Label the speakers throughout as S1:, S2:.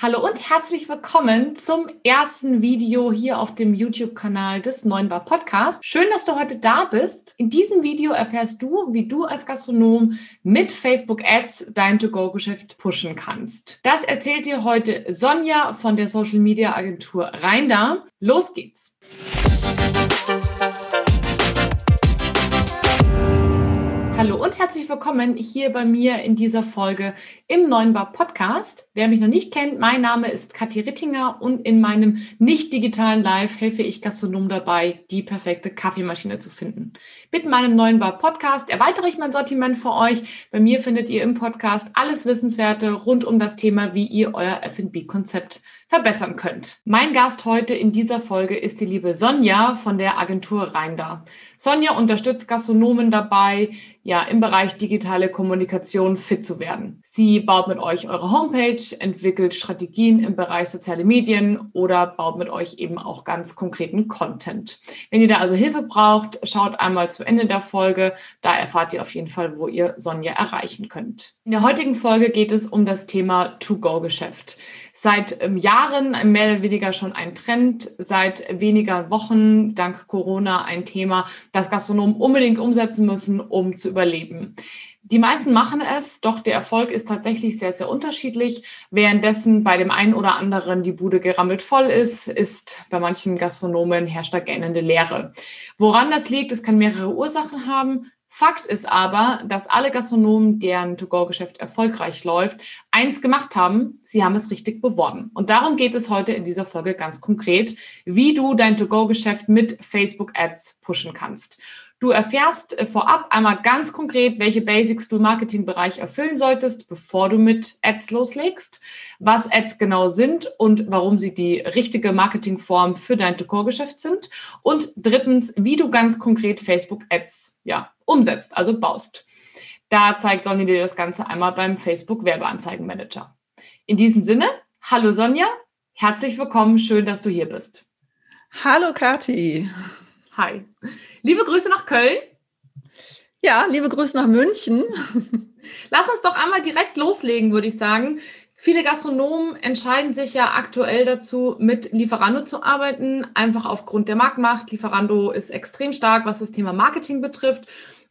S1: Hallo und herzlich willkommen zum ersten Video hier auf dem YouTube-Kanal des Neunbar Podcast. Schön, dass du heute da bist. In diesem Video erfährst du, wie du als Gastronom mit Facebook Ads dein To-Go-Geschäft pushen kannst. Das erzählt dir heute Sonja von der Social Media Agentur Reinder. Los geht's! Hallo und herzlich willkommen hier bei mir in dieser Folge im Neuen Bar Podcast. Wer mich noch nicht kennt, mein Name ist Kathi Rittinger und in meinem nicht digitalen Live helfe ich Gastronomen dabei, die perfekte Kaffeemaschine zu finden. Mit meinem neuen Bar Podcast erweitere ich mein Sortiment für euch. Bei mir findet ihr im Podcast alles Wissenswerte rund um das Thema, wie ihr euer F&B-Konzept verbessern könnt. Mein Gast heute in dieser Folge ist die liebe Sonja von der Agentur Reinder. Sonja unterstützt Gastronomen dabei, ja, im Bereich digitale Kommunikation fit zu werden. Sie baut mit euch eure Homepage, entwickelt Strategien im Bereich soziale Medien oder baut mit euch eben auch ganz konkreten Content. Wenn ihr da also Hilfe braucht, schaut einmal zu Ende der Folge. Da erfahrt ihr auf jeden Fall, wo ihr Sonja erreichen könnt. In der heutigen Folge geht es um das Thema To-Go-Geschäft seit ähm, Jahren mehr oder weniger schon ein Trend, seit weniger Wochen dank Corona ein Thema, das Gastronomen unbedingt umsetzen müssen, um zu überleben. Die meisten machen es, doch der Erfolg ist tatsächlich sehr, sehr unterschiedlich. Währenddessen bei dem einen oder anderen die Bude gerammelt voll ist, ist bei manchen Gastronomen herrscht da gähnende Leere. Woran das liegt, es kann mehrere Ursachen haben. Fakt ist aber, dass alle Gastronomen, deren To-Go-Geschäft erfolgreich läuft, eins gemacht haben, sie haben es richtig beworben. Und darum geht es heute in dieser Folge ganz konkret, wie du dein To-Go-Geschäft mit Facebook-Ads pushen kannst. Du erfährst äh, vorab einmal ganz konkret, welche Basics du im Marketingbereich erfüllen solltest, bevor du mit Ads loslegst, was Ads genau sind und warum sie die richtige Marketingform für dein To-Go-Geschäft sind. Und drittens, wie du ganz konkret Facebook-Ads ja, umsetzt, also baust. Da zeigt Sonja dir das Ganze einmal beim Facebook Werbeanzeigenmanager. In diesem Sinne, hallo Sonja, herzlich willkommen, schön, dass du hier bist.
S2: Hallo Kathi.
S1: Hi. Liebe Grüße nach Köln.
S2: Ja, liebe Grüße nach München.
S1: Lass uns doch einmal direkt loslegen, würde ich sagen. Viele Gastronomen entscheiden sich ja aktuell dazu, mit Lieferando zu arbeiten, einfach aufgrund der Marktmacht. Lieferando ist extrem stark, was das Thema Marketing betrifft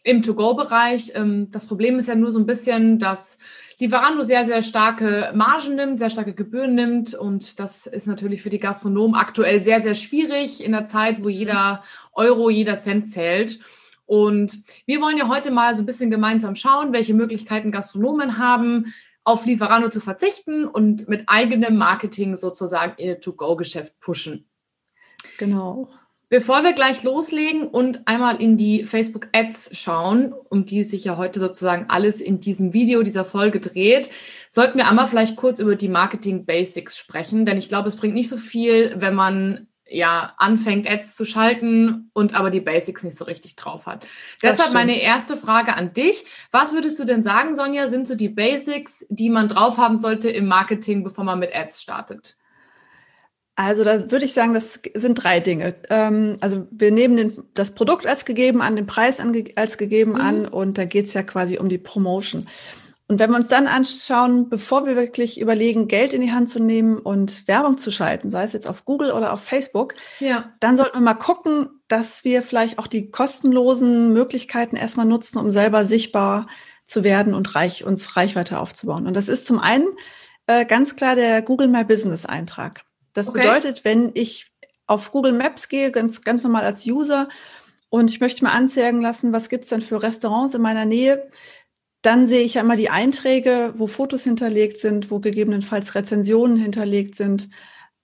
S1: im To-Go-Bereich. Ähm, das Problem ist ja nur so ein bisschen, dass Lieferando sehr, sehr starke Margen nimmt, sehr starke Gebühren nimmt. Und das ist natürlich für die Gastronomen aktuell sehr, sehr schwierig in der Zeit, wo jeder Euro, jeder Cent zählt. Und wir wollen ja heute mal so ein bisschen gemeinsam schauen, welche Möglichkeiten Gastronomen haben, auf Lieferando zu verzichten und mit eigenem Marketing sozusagen ihr To-Go-Geschäft pushen.
S2: Genau.
S1: Bevor wir gleich loslegen und einmal in die Facebook Ads schauen, um die sich ja heute sozusagen alles in diesem Video, dieser Folge dreht, sollten wir einmal vielleicht kurz über die Marketing Basics sprechen, denn ich glaube, es bringt nicht so viel, wenn man ja anfängt, Ads zu schalten und aber die Basics nicht so richtig drauf hat. Das Deshalb meine erste Frage an dich. Was würdest du denn sagen, Sonja, sind so die Basics, die man drauf haben sollte im Marketing, bevor man mit Ads startet?
S2: Also da würde ich sagen, das sind drei Dinge. Ähm, also wir nehmen den, das Produkt als gegeben an, den Preis an, als gegeben mhm. an und da geht es ja quasi um die Promotion. Und wenn wir uns dann anschauen, bevor wir wirklich überlegen, Geld in die Hand zu nehmen und Werbung zu schalten, sei es jetzt auf Google oder auf Facebook, ja. dann sollten wir mal gucken, dass wir vielleicht auch die kostenlosen Möglichkeiten erstmal nutzen, um selber sichtbar zu werden und reich, uns Reichweite aufzubauen. Und das ist zum einen äh, ganz klar der Google My Business Eintrag. Das okay. bedeutet, wenn ich auf Google Maps gehe, ganz, ganz normal als User, und ich möchte mal anzeigen lassen, was gibt es denn für Restaurants in meiner Nähe, dann sehe ich ja immer die Einträge, wo Fotos hinterlegt sind, wo gegebenenfalls Rezensionen hinterlegt sind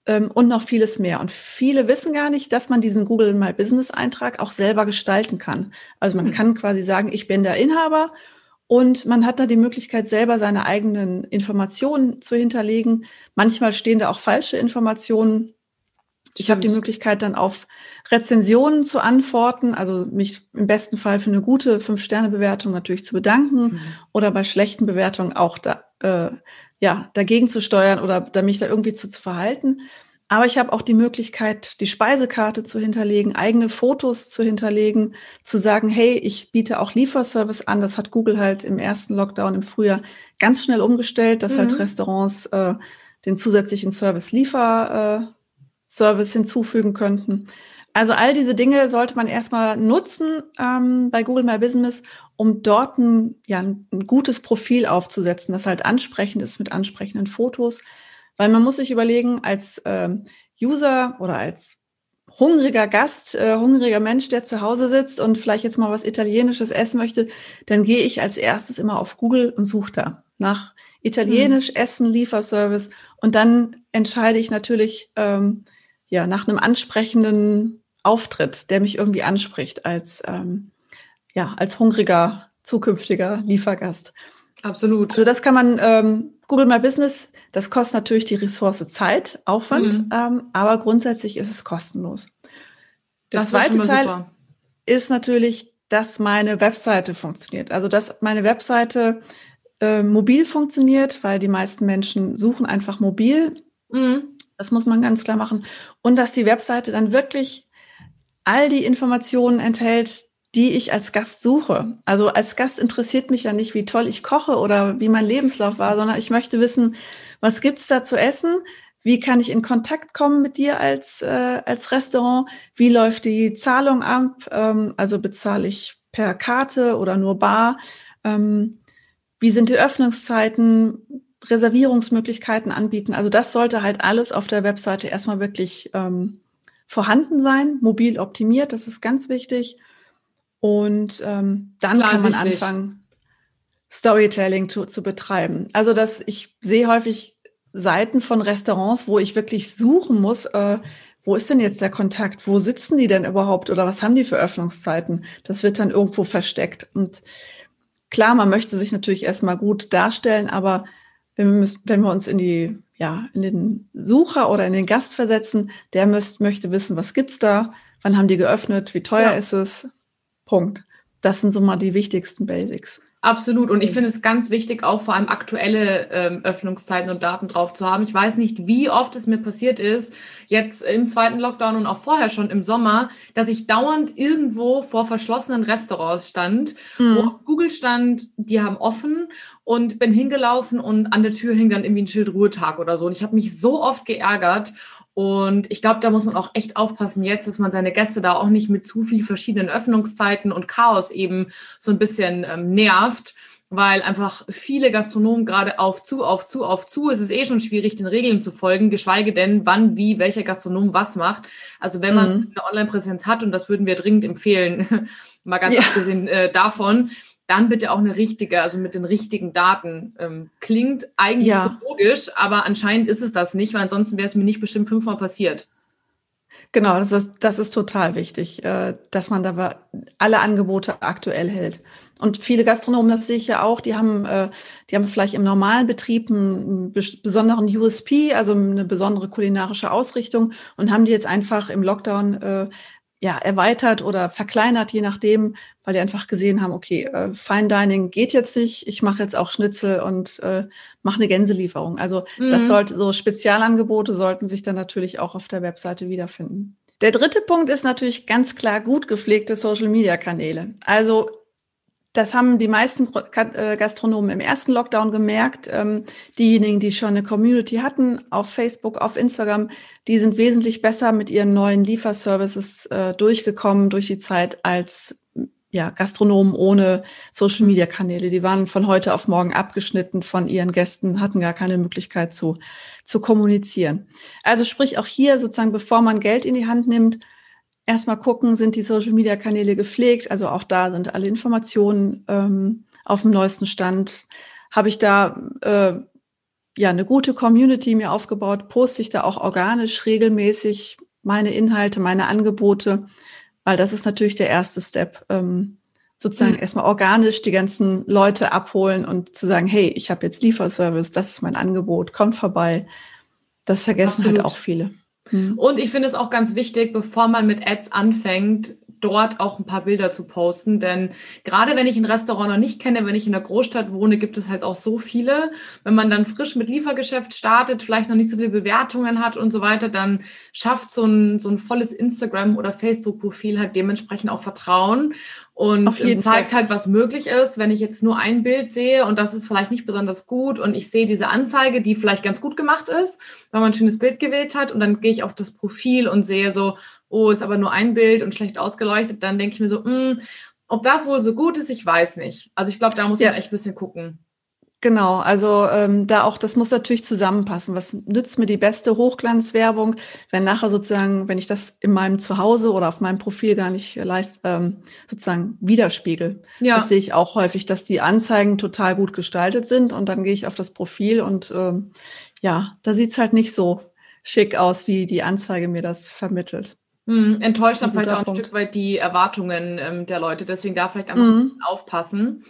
S2: ähm, und noch vieles mehr. Und viele wissen gar nicht, dass man diesen Google My Business Eintrag auch selber gestalten kann. Also man mhm. kann quasi sagen, ich bin der Inhaber und man hat da die Möglichkeit, selber seine eigenen Informationen zu hinterlegen. Manchmal stehen da auch falsche Informationen. Ich habe die Möglichkeit, dann auf Rezensionen zu antworten, also mich im besten Fall für eine gute Fünf-Sterne-Bewertung natürlich zu bedanken mhm. oder bei schlechten Bewertungen auch da, äh, ja, dagegen zu steuern oder da mich da irgendwie zu, zu verhalten. Aber ich habe auch die Möglichkeit, die Speisekarte zu hinterlegen, eigene Fotos zu hinterlegen, zu sagen, hey, ich biete auch Lieferservice an. Das hat Google halt im ersten Lockdown im Frühjahr ganz schnell umgestellt, dass halt mhm. halt Restaurants äh, den zusätzlichen Service Liefer äh, Service hinzufügen könnten. Also all diese Dinge sollte man erstmal nutzen ähm, bei Google My Business, um dort ein, ja, ein gutes Profil aufzusetzen, das halt ansprechend ist mit ansprechenden Fotos. Weil man muss sich überlegen, als ähm, User oder als hungriger Gast, äh, hungriger Mensch, der zu Hause sitzt und vielleicht jetzt mal was Italienisches essen möchte, dann gehe ich als erstes immer auf Google und suche da nach Italienisch hm. Essen, Lieferservice und dann entscheide ich natürlich ähm, ja nach einem ansprechenden Auftritt, der mich irgendwie anspricht als, ähm, ja, als hungriger zukünftiger Liefergast.
S1: Absolut.
S2: Also das kann man, ähm, Google My Business, das kostet natürlich die Ressource Zeit, Aufwand, mhm. ähm, aber grundsätzlich ist es kostenlos. Der das zweite Teil super. ist natürlich, dass meine Webseite funktioniert. Also dass meine Webseite äh, mobil funktioniert, weil die meisten Menschen suchen einfach mobil. Mhm. Das muss man ganz klar machen. Und dass die Webseite dann wirklich all die Informationen enthält, die ich als Gast suche. Also als Gast interessiert mich ja nicht, wie toll ich koche oder wie mein Lebenslauf war, sondern ich möchte wissen, was gibt's da zu essen? Wie kann ich in Kontakt kommen mit dir als, äh, als Restaurant? Wie läuft die Zahlung ab? Ähm, also bezahle ich per Karte oder nur bar? Ähm, wie sind die Öffnungszeiten? Reservierungsmöglichkeiten anbieten. Also das sollte halt alles auf der Webseite erstmal wirklich ähm, vorhanden sein, mobil optimiert, das ist ganz wichtig. Und ähm, dann kann man anfangen, Storytelling zu, zu betreiben. Also dass ich sehe häufig Seiten von Restaurants, wo ich wirklich suchen muss, äh, wo ist denn jetzt der Kontakt? Wo sitzen die denn überhaupt? Oder was haben die für Öffnungszeiten? Das wird dann irgendwo versteckt. Und klar, man möchte sich natürlich erstmal gut darstellen, aber wenn wir, müssen, wenn wir uns in die ja, in den Sucher oder in den Gast versetzen, der müsst, möchte wissen, was gibt's da, wann haben die geöffnet, wie teuer ja. ist es. Punkt. Das sind so mal die wichtigsten Basics.
S1: Absolut. Und ich finde es ganz wichtig, auch vor allem aktuelle ähm, Öffnungszeiten und Daten drauf zu haben. Ich weiß nicht, wie oft es mir passiert ist, jetzt im zweiten Lockdown und auch vorher schon im Sommer, dass ich dauernd irgendwo vor verschlossenen Restaurants stand, mhm. wo auf Google stand, die haben offen und bin hingelaufen und an der Tür hing dann irgendwie ein Schild Ruhetag oder so. Und ich habe mich so oft geärgert und ich glaube, da muss man auch echt aufpassen jetzt, dass man seine Gäste da auch nicht mit zu viel verschiedenen Öffnungszeiten und Chaos eben so ein bisschen ähm, nervt, weil einfach viele Gastronomen gerade auf zu, auf zu, auf zu. Es ist eh schon schwierig, den Regeln zu folgen, geschweige denn, wann, wie, welcher Gastronom was macht. Also wenn man mhm. eine Online-Präsenz hat, und das würden wir dringend empfehlen, mal ganz ja. abgesehen äh, davon, dann bitte auch eine richtige, also mit den richtigen Daten. Ähm, klingt eigentlich ja. so logisch, aber anscheinend ist es das nicht, weil ansonsten wäre es mir nicht bestimmt fünfmal passiert.
S2: Genau, das ist, das ist total wichtig, äh, dass man da alle Angebote aktuell hält. Und viele Gastronomen, das sehe ich ja auch, die haben, äh, die haben vielleicht im normalen Betrieb einen besonderen USP, also eine besondere kulinarische Ausrichtung und haben die jetzt einfach im Lockdown äh, ja, erweitert oder verkleinert, je nachdem, weil die einfach gesehen haben, okay, äh, Fine Dining geht jetzt nicht, ich mache jetzt auch Schnitzel und äh, mache eine Gänselieferung. Also mhm. das sollte so Spezialangebote sollten sich dann natürlich auch auf der Webseite wiederfinden. Der dritte Punkt ist natürlich ganz klar gut gepflegte Social Media Kanäle. Also das haben die meisten äh, Gastronomen im ersten Lockdown gemerkt. Ähm, diejenigen, die schon eine Community hatten auf Facebook, auf Instagram, die sind wesentlich besser mit ihren neuen Lieferservices äh, durchgekommen durch die Zeit als ja, Gastronomen ohne Social Media Kanäle. Die waren von heute auf morgen abgeschnitten von ihren Gästen, hatten gar keine Möglichkeit zu, zu kommunizieren. Also sprich auch hier sozusagen, bevor man Geld in die Hand nimmt, erstmal gucken, sind die Social-Media-Kanäle gepflegt? Also auch da sind alle Informationen ähm, auf dem neuesten Stand. Habe ich da äh, ja eine gute Community mir aufgebaut? Poste ich da auch organisch regelmäßig meine Inhalte, meine Angebote? Weil das ist natürlich der erste Step. Ähm, sozusagen mhm. erstmal organisch die ganzen Leute abholen und zu sagen, hey, ich habe jetzt Lieferservice, das ist mein Angebot, kommt vorbei. Das vergessen halt Absolut. halt auch viele.
S1: Mhm. Und ich finde es auch ganz wichtig, bevor man mit Ads anfängt, dort auch ein paar Bilder zu posten. Denn gerade wenn ich ein Restaurant noch nicht kenne, wenn ich in der Großstadt wohne, gibt es halt auch so viele. Wenn man dann frisch mit Liefergeschäft startet, vielleicht noch nicht so viele Bewertungen hat und so weiter, dann schafft so ein, so ein volles Instagram- oder Facebook-Profil halt dementsprechend auch Vertrauen. und zeigt Fall. halt, was möglich ist. Wenn ich jetzt nur ein Bild sehe und das ist vielleicht nicht besonders gut und ich sehe diese Anzeige, die vielleicht ganz gut gemacht ist, weil man ein schönes Bild gewählt hat und dann gehe ich auf das Profil und sehe so, oh, ist aber nur ein Bild und schlecht ausgeleuchtet, dann denke ich mir so, mh, hm, ob das wohl so gut ist, ich weiß nicht. Also ich glaube, da muss ja. man echt ein bisschen gucken.
S2: Genau, also ähm, da auch, das muss natürlich zusammenpassen. Was nützt mir die beste Hochglanzwerbung, wenn nachher sozusagen, wenn ich das in meinem Zuhause oder auf meinem Profil gar nicht leist, ähm, sozusagen widerspiegel. Ja. Das sehe ich auch häufig, dass die Anzeigen total gut gestaltet sind und dann gehe ich auf das Profil und ähm, ja, da sieht's halt nicht so schick aus, wie die Anzeige mir das vermittelt.
S1: Hm, enttäuscht dann vielleicht auch ein Punkt. Stück weit die Erwartungen ähm, der Leute. Deswegen da vielleicht einfach mhm. aufpassen.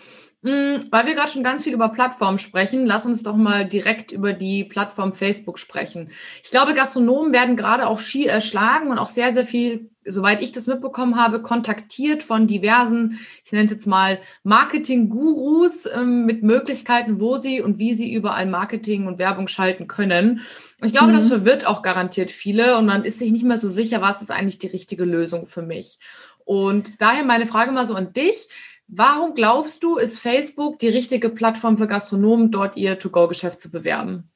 S1: Mm, weil wir gerade schon ganz viel über Plattformen sprechen, lass uns doch mal direkt über die Plattform Facebook sprechen. Ich glaube, Gastronomen werden gerade auch Ski erschlagen und auch sehr, sehr viel, soweit ich das mitbekommen habe, kontaktiert von diversen, ich nenne es jetzt mal Marketing-Gurus ähm, mit Möglichkeiten, wo sie und wie sie überall Marketing und Werbung schalten können. Ich glaube, mhm. das verwirrt auch garantiert viele und man ist sich nicht mehr so sicher, was ist eigentlich die richtige Lösung für mich. Und daher meine Frage mal so an dich. Warum glaubst du, ist Facebook die richtige Plattform für Gastronomen, dort ihr To-Go-Geschäft zu bewerben?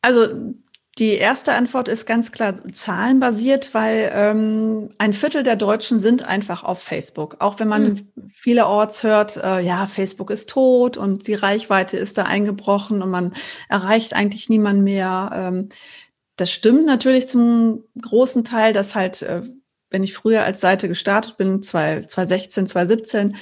S2: Also die erste Antwort ist ganz klar zahlenbasiert, weil ähm, ein Viertel der Deutschen sind einfach auf Facebook. Auch wenn man hm. vielerorts hört, äh, ja, Facebook ist tot und die Reichweite ist da eingebrochen und man erreicht eigentlich niemand mehr. Ähm, das stimmt natürlich zum großen Teil, dass halt äh, wenn ich früher als Seite gestartet bin, 2016, 2017,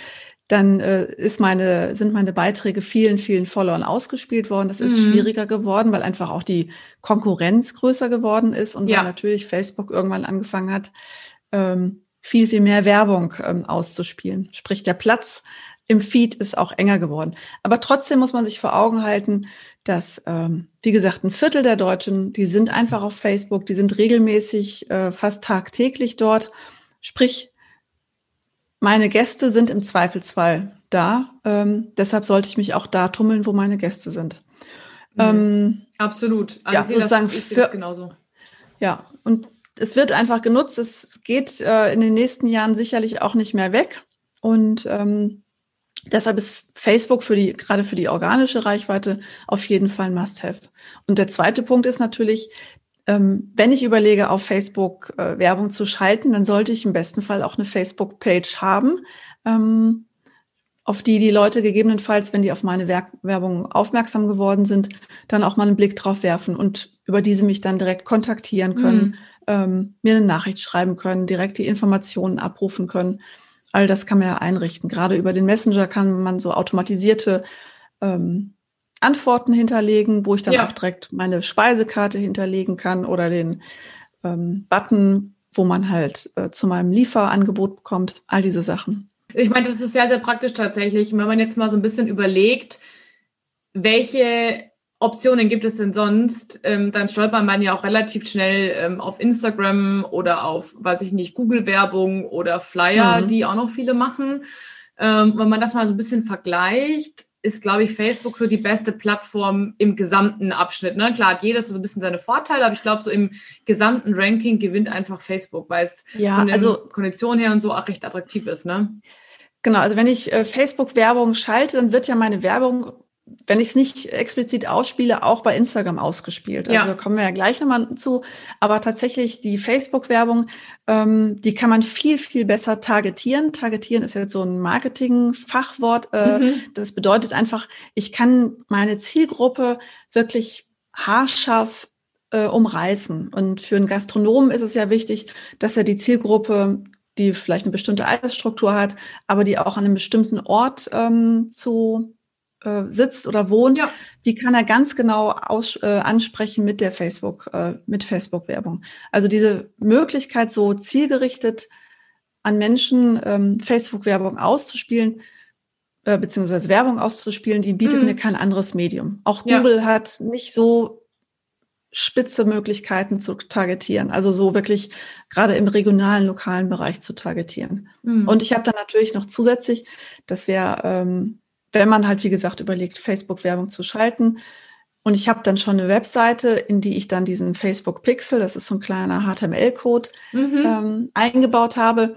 S2: dann äh, ist meine, sind meine Beiträge vielen, vielen Followern ausgespielt worden. Das ist mhm. schwieriger geworden, weil einfach auch die Konkurrenz größer geworden ist und ja. weil natürlich Facebook irgendwann angefangen hat, ähm, viel, viel mehr Werbung ähm, auszuspielen. Sprich, der Platz im Feed ist auch enger geworden. Aber trotzdem muss man sich vor Augen halten, dass, ähm, wie gesagt, ein Viertel der Deutschen, die sind einfach auf Facebook, die sind regelmäßig, äh, fast tagtäglich dort. Sprich, meine Gäste sind im Zweifelsfall da. Ähm, deshalb sollte ich mich auch da tummeln, wo meine Gäste sind.
S1: Mhm. Ähm, Absolut.
S2: Also ja, sozusagen das, für, genauso. Ja, und es wird einfach genutzt. Es geht äh, in den nächsten Jahren sicherlich auch nicht mehr weg. Und ähm, Deshalb ist Facebook für die, gerade für die organische Reichweite auf jeden Fall ein Must-Have. Und der zweite Punkt ist natürlich, wenn ich überlege, auf Facebook äh, Werbung zu schalten, dann sollte ich im besten Fall auch eine Facebook-Page haben, ähm, auf die die Leute gegebenenfalls, wenn die auf meine Werbung aufmerksam geworden sind, dann auch mal einen Blick drauf werfen und über diese mich dann direkt kontaktieren können, mhm. ähm, mir eine Nachricht schreiben können, direkt die Informationen abrufen können. All das kann man ja einrichten. Gerade über den Messenger kann man so automatisierte ähm, Antworten hinterlegen, wo ich dann ja. auch direkt meine Speisekarte hinterlegen kann oder den ähm, Button, wo man halt äh, zu meinem Lieferangebot bekommt. All diese Sachen.
S1: Ich meine, das ist sehr, sehr praktisch tatsächlich. Wenn man jetzt mal so ein bisschen überlegt, welche Optionen gibt es denn sonst? Ähm, dann stolpert man ja auch relativ schnell ähm, auf Instagram oder auf, weiß ich nicht, Google-Werbung oder Flyer, mhm. die auch noch viele machen. Ähm, wenn man das mal so ein bisschen vergleicht, ist, glaube ich, Facebook so die beste Plattform im gesamten Abschnitt. Ne? Klar hat jedes so ein bisschen seine Vorteile, aber ich glaube, so im gesamten Ranking gewinnt einfach Facebook, weil es ja, von den also, Konditionen her und so auch recht attraktiv ist. Ne?
S2: Genau, also wenn ich äh, Facebook-Werbung schalte, dann wird ja meine Werbung wenn ich es nicht explizit ausspiele, auch bei Instagram ausgespielt. Also ja. kommen wir ja gleich nochmal zu. Aber tatsächlich die Facebook-Werbung, ähm, die kann man viel, viel besser targetieren. Targetieren ist jetzt so ein Marketing-Fachwort. Äh, mhm. Das bedeutet einfach, ich kann meine Zielgruppe wirklich haarscharf äh, umreißen. Und für einen Gastronomen ist es ja wichtig, dass er die Zielgruppe die vielleicht eine bestimmte Altersstruktur hat, aber die auch an einem bestimmten Ort ähm, zu äh, sitzt oder wohnt, ja. die kann er ganz genau aus, äh, ansprechen mit der Facebook, äh, mit Facebook-Werbung. Also diese Möglichkeit, so zielgerichtet an Menschen ähm, Facebook-Werbung auszuspielen, äh, beziehungsweise Werbung auszuspielen, die bietet mhm. mir kein anderes Medium. Auch Google ja. hat nicht so spitze Möglichkeiten zu targetieren, also so wirklich gerade im regionalen, lokalen Bereich zu targetieren. Mhm. Und ich habe dann natürlich noch zusätzlich, das wäre ähm, wenn man halt, wie gesagt, überlegt, Facebook-Werbung zu schalten. Und ich habe dann schon eine Webseite, in die ich dann diesen Facebook Pixel, das ist so ein kleiner HTML-Code, mhm. ähm, eingebaut habe.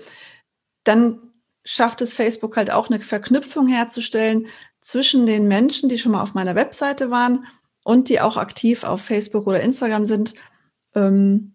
S2: Dann schafft es Facebook halt auch eine Verknüpfung herzustellen zwischen den Menschen, die schon mal auf meiner Webseite waren und die auch aktiv auf Facebook oder Instagram sind, ähm,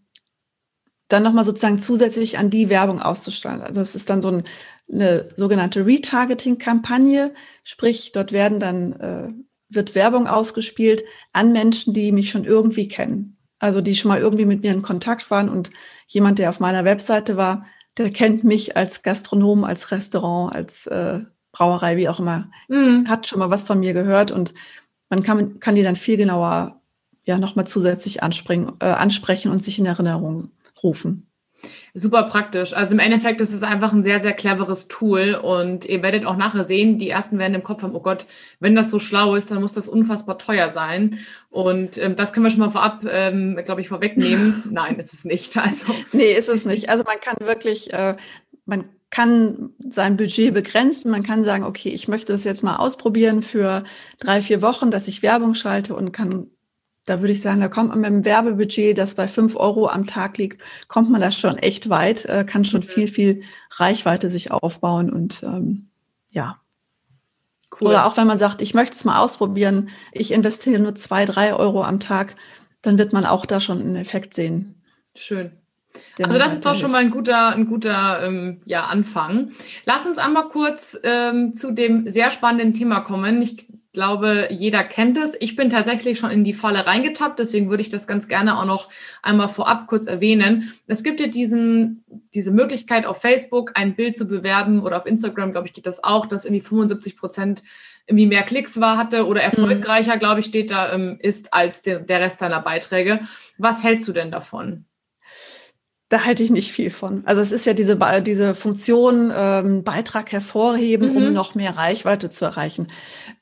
S2: dann nochmal sozusagen zusätzlich an die Werbung auszustrahlen. Also es ist dann so ein, eine sogenannte Retargeting-Kampagne, sprich dort werden dann äh, wird Werbung ausgespielt an Menschen, die mich schon irgendwie kennen. Also die schon mal irgendwie mit mir in Kontakt waren und jemand, der auf meiner Webseite war, der kennt mich als Gastronom, als Restaurant, als äh, Brauerei, wie auch immer, mhm. hat schon mal was von mir gehört und man kann, kann die dann viel genauer ja nochmal zusätzlich anspringen, äh, ansprechen und sich in Erinnerung rufen.
S1: Super praktisch. Also im Endeffekt ist es einfach ein sehr, sehr cleveres Tool und ihr werdet auch nachher sehen, die ersten werden im Kopf haben, oh Gott, wenn das so schlau ist, dann muss das unfassbar teuer sein. Und ähm, das können wir schon mal vorab, ähm, glaube ich, vorwegnehmen. Nein, ist es nicht. Also.
S2: Nee, ist es nicht. Also man kann wirklich, äh, man kann sein Budget begrenzen. Man kann sagen, okay, ich möchte das jetzt mal ausprobieren für drei, vier Wochen, dass ich Werbung schalte und kann da würde ich sagen, da kommt man mit einem Werbebudget, das bei fünf Euro am Tag liegt, kommt man da schon echt weit, äh, kann schon mhm. viel, viel Reichweite sich aufbauen und ähm, ja. Cool. Oder auch wenn man sagt, ich möchte es mal ausprobieren, ich investiere nur zwei, drei Euro am Tag, dann wird man auch da schon einen Effekt sehen.
S1: Schön. Also das ist doch schon mal ein guter, ein guter ähm, ja, Anfang. Lass uns einmal kurz ähm, zu dem sehr spannenden Thema kommen. Ich glaube, jeder kennt es. Ich bin tatsächlich schon in die Falle reingetappt, deswegen würde ich das ganz gerne auch noch einmal vorab kurz erwähnen. Es gibt ja diesen, diese Möglichkeit auf Facebook ein Bild zu bewerben oder auf Instagram, glaube ich, geht das auch, dass irgendwie 75 Prozent irgendwie mehr Klicks war, hatte oder mhm. erfolgreicher, mhm. glaube ich, steht da, ähm, ist als der, der Rest deiner Beiträge. Was hältst du denn davon?
S2: Da halte ich nicht viel von. Also es ist ja diese, diese Funktion, ähm, Beitrag hervorheben, mhm. um noch mehr Reichweite zu erreichen.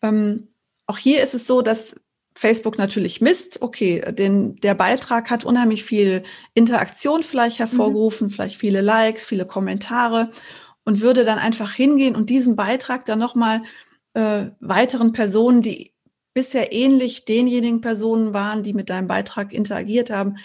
S2: Ähm, auch hier ist es so, dass Facebook natürlich misst, okay, den, der Beitrag hat unheimlich viel Interaktion vielleicht hervorgerufen, mhm. vielleicht viele Likes, viele Kommentare und würde dann einfach hingehen und diesen Beitrag dann nochmal äh, weiteren Personen, die bisher ähnlich denjenigen Personen waren, die mit deinem Beitrag interagiert haben,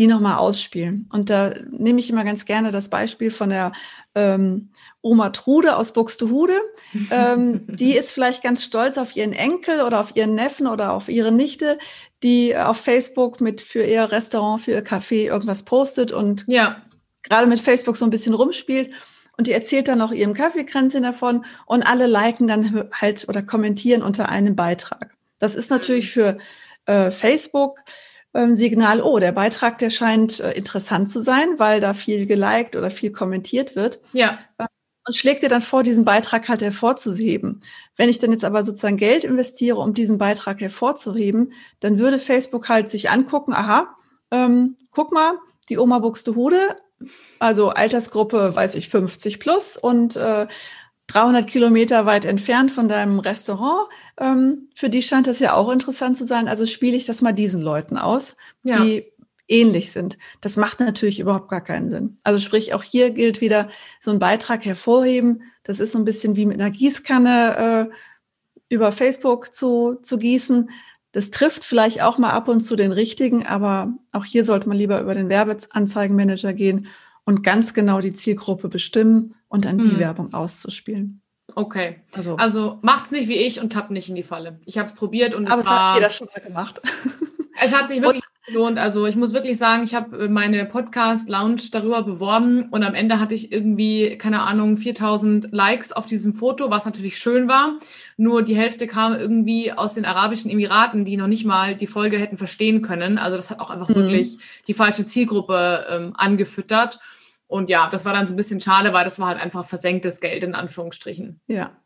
S2: die nochmal ausspielen. Und da nehme ich immer ganz gerne das Beispiel von der ähm, Oma Trude aus Buxtehude. Ähm, die ist vielleicht ganz stolz auf ihren Enkel oder auf ihren Neffen oder auf ihre Nichte, die auf Facebook mit für ihr Restaurant, für ihr Café irgendwas postet und ja. gerade mit Facebook so ein bisschen rumspielt. Und die erzählt dann auch ihrem Kaffeekränzchen davon und alle liken dann halt oder kommentieren unter einem Beitrag. Das ist natürlich für äh, Facebook ähm, Signal, oh, der Beitrag, der scheint äh, interessant zu sein, weil da viel geliked oder viel kommentiert wird.
S1: Ja.
S2: Ähm, und schlägt dir dann vor, diesen Beitrag halt hervorzuheben. Wenn ich dann jetzt aber sozusagen Geld investiere, um diesen Beitrag hervorzuheben, dann würde Facebook halt sich angucken, aha, ähm, guck mal, die Oma Buxtehude, also Altersgruppe, weiß ich, 50 plus und äh, 300 Kilometer weit entfernt von deinem Restaurant. Ähm, für die scheint das ja auch interessant zu sein. Also spiele ich das mal diesen Leuten aus, ja. die ähnlich sind. Das macht natürlich überhaupt gar keinen Sinn. Also sprich, auch hier gilt wieder so ein Beitrag hervorheben. Das ist so ein bisschen wie mit einer Gießkanne äh, über Facebook zu, zu gießen. Das trifft vielleicht auch mal ab und zu den richtigen, aber auch hier sollte man lieber über den Werbeanzeigenmanager gehen und ganz genau die Zielgruppe bestimmen und dann die hm. Werbung auszuspielen.
S1: Okay. Also, also macht's nicht wie ich und tappt nicht in die Falle. Ich habe es probiert und
S2: aber es, war, hat jeder schon mal gemacht.
S1: Es hat sich wirklich gelohnt. Also ich muss wirklich sagen, ich habe meine Podcast-Lounge darüber beworben und am Ende hatte ich irgendwie, keine Ahnung, 4000 Likes auf diesem Foto, was natürlich schön war. Nur die Hälfte kam irgendwie aus den Arabischen Emiraten, die noch nicht mal die Folge hätten verstehen können. Also das hat auch einfach mhm. wirklich die falsche Zielgruppe ähm, angefüttert. Und ja, das war dann so ein bisschen schade, weil das war halt einfach versenktes Geld in Anführungsstrichen.
S2: Ja.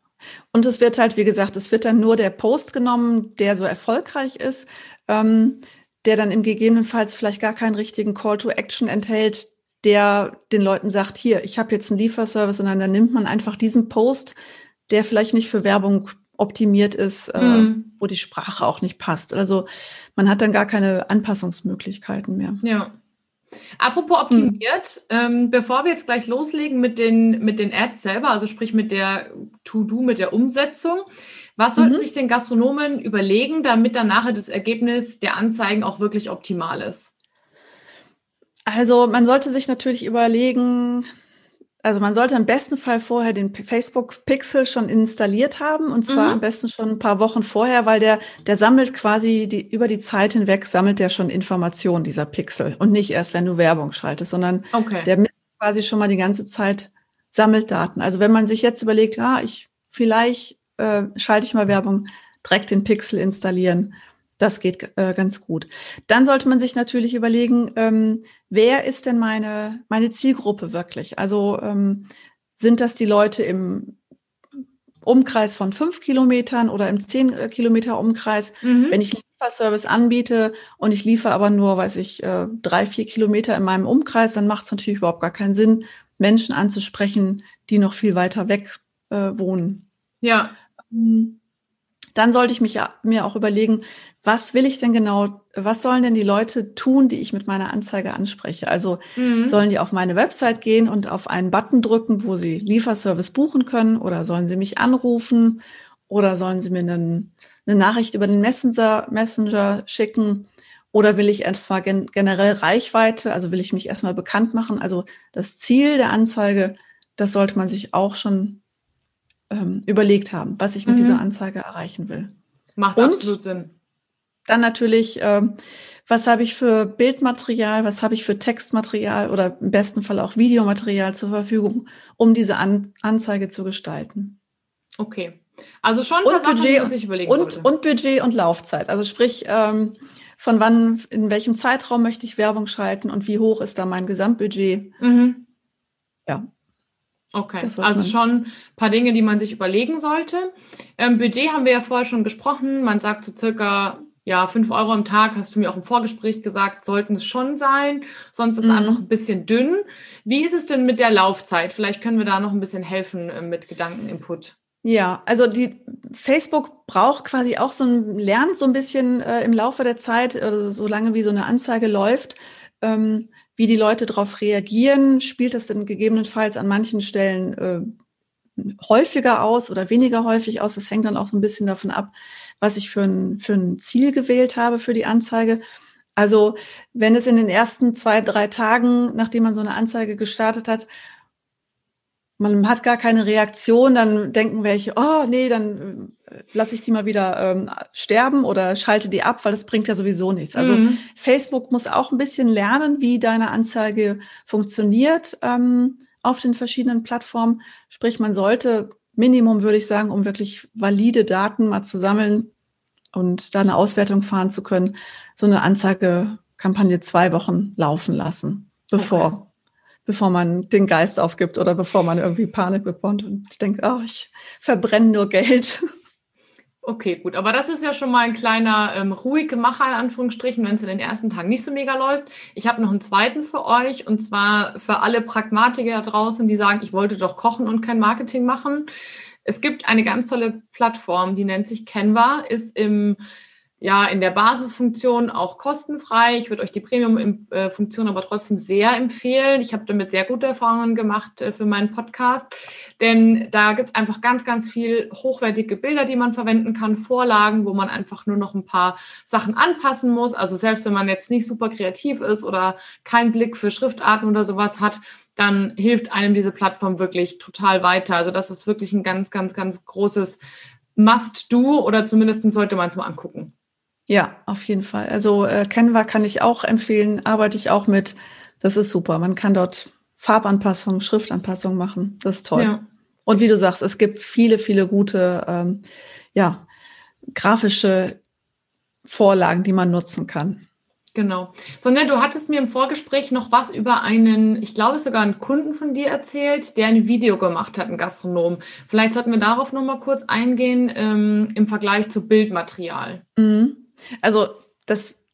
S2: Und es wird halt, wie gesagt, es wird dann nur der Post genommen, der so erfolgreich ist, ähm, der dann im gegebenenfalls vielleicht gar keinen richtigen Call to Action enthält, der den Leuten sagt, hier, ich habe jetzt einen Lieferservice, sondern dann nimmt man einfach diesen Post, der vielleicht nicht für Werbung optimiert ist, äh, mhm. wo die Sprache auch nicht passt. Also man hat dann gar keine Anpassungsmöglichkeiten mehr.
S1: Ja. Apropos optimiert, hm. ähm, bevor wir jetzt gleich loslegen mit den, mit den Ads selber, also sprich mit der To-Do, mit der Umsetzung, was sollten mhm. sich den Gastronomen überlegen, damit dann nachher das Ergebnis der Anzeigen auch wirklich optimal ist?
S2: Also man sollte sich natürlich überlegen, also man sollte im besten Fall vorher den Facebook Pixel schon installiert haben und zwar mhm. am besten schon ein paar Wochen vorher, weil der, der sammelt quasi die, über die Zeit hinweg sammelt der schon Informationen, dieser Pixel. Und nicht erst, wenn du Werbung schaltest, sondern okay. der quasi schon mal die ganze Zeit sammelt Daten. Also wenn man sich jetzt überlegt, ah, ich vielleicht äh, schalte ich mal Werbung, direkt den Pixel installieren das geht äh, ganz gut. Dann sollte man sich natürlich überlegen, ähm, wer ist denn meine, meine Zielgruppe wirklich? Also ähm, sind das die Leute im Umkreis von fünf Kilometern oder im zehn äh, Kilometer Umkreis? Mhm. Wenn ich Lieferservice anbiete und ich liefere aber nur, weiß ich, äh, drei, vier Kilometer in meinem Umkreis, dann macht es natürlich überhaupt gar keinen Sinn, Menschen anzusprechen, die noch viel weiter weg äh, wohnen.
S1: Ja.
S2: Ähm, dann sollte ich mich mir auch überlegen, was will ich denn genau, was sollen denn die Leute tun, die ich mit meiner Anzeige anspreche? Also mhm. sollen die auf meine Website gehen und auf einen Button drücken, wo sie Lieferservice buchen können oder sollen sie mich anrufen oder sollen sie mir einen, eine Nachricht über den Messenger, Messenger schicken? Oder will ich erstmal gen generell Reichweite, also will ich mich erstmal bekannt machen? Also das Ziel der Anzeige, das sollte man sich auch schon ähm, überlegt haben, was ich mit mhm. dieser Anzeige erreichen will.
S1: Macht Und absolut Sinn.
S2: Dann natürlich, ähm, was habe ich für Bildmaterial, was habe ich für Textmaterial oder im besten Fall auch Videomaterial zur Verfügung, um diese An Anzeige zu gestalten.
S1: Okay. Also schon und Sachen, Budget, man sich überlegen
S2: und, sollte. Und Budget und Laufzeit. Also sprich, ähm, von wann, in welchem Zeitraum möchte ich Werbung schalten und wie hoch ist da mein Gesamtbudget? Mhm.
S1: Ja, Okay, also schon ein paar Dinge, die man sich überlegen sollte. Ähm, Budget haben wir ja vorher schon gesprochen. Man sagt so circa ja, fünf Euro am Tag, hast du mir auch im Vorgespräch gesagt, sollten es schon sein. Sonst ist es mhm. einfach ein bisschen dünn. Wie ist es denn mit der Laufzeit? Vielleicht können wir da noch ein bisschen helfen äh, mit Gedankeninput.
S2: Ja, also die Facebook braucht quasi auch so ein, lernt so ein bisschen äh, im Laufe der Zeit, äh, so lange wie so eine Anzeige läuft, ähm, wie die Leute darauf reagieren, spielt das denn gegebenenfalls an manchen Stellen äh, häufiger aus oder weniger häufig aus. Das hängt dann auch so ein bisschen davon ab, was ich für ein, für ein Ziel gewählt habe für die Anzeige. Also wenn es in den ersten zwei, drei Tagen, nachdem man so eine Anzeige gestartet hat, man hat gar keine Reaktion, dann denken welche, oh nee, dann lasse ich die mal wieder ähm, sterben oder schalte die ab, weil das bringt ja sowieso nichts. Also mhm. Facebook muss auch ein bisschen lernen, wie deine Anzeige funktioniert ähm, auf den verschiedenen Plattformen. Sprich, man sollte Minimum, würde ich sagen, um wirklich valide Daten mal zu sammeln und da eine Auswertung fahren zu können, so eine Anzeigekampagne zwei Wochen laufen lassen, bevor okay bevor man den Geist aufgibt oder bevor man irgendwie Panik bekommt und denkt, oh, ich verbrenne nur Geld.
S1: Okay, gut. Aber das ist ja schon mal ein kleiner ähm, ruhige Macher, in Anführungsstrichen, wenn es in den ersten Tagen nicht so mega läuft. Ich habe noch einen zweiten für euch und zwar für alle Pragmatiker draußen, die sagen, ich wollte doch kochen und kein Marketing machen. Es gibt eine ganz tolle Plattform, die nennt sich Canva, ist im ja in der Basisfunktion auch kostenfrei. Ich würde euch die Premium-Funktion aber trotzdem sehr empfehlen. Ich habe damit sehr gute Erfahrungen gemacht äh, für meinen Podcast, denn da gibt es einfach ganz, ganz viel hochwertige Bilder, die man verwenden kann, Vorlagen, wo man einfach nur noch ein paar Sachen anpassen muss. Also selbst wenn man jetzt nicht super kreativ ist oder keinen Blick für Schriftarten oder sowas hat, dann hilft einem diese Plattform wirklich total weiter. Also das ist wirklich ein ganz, ganz, ganz großes Must-Do oder zumindest sollte man es mal angucken.
S2: Ja, auf jeden Fall. Also äh, Canva kann ich auch empfehlen, arbeite ich auch mit. Das ist super. Man kann dort Farbanpassungen, Schriftanpassungen machen. Das ist toll. Ja. Und wie du sagst, es gibt viele, viele gute, ähm, ja, grafische Vorlagen, die man nutzen kann.
S1: Genau. Sonja, du hattest mir im Vorgespräch noch was über einen, ich glaube sogar einen Kunden von dir erzählt, der ein Video gemacht hat, ein Gastronom. Vielleicht sollten wir darauf noch mal kurz eingehen ähm, im Vergleich zu Bildmaterial.
S2: Mhm. Also das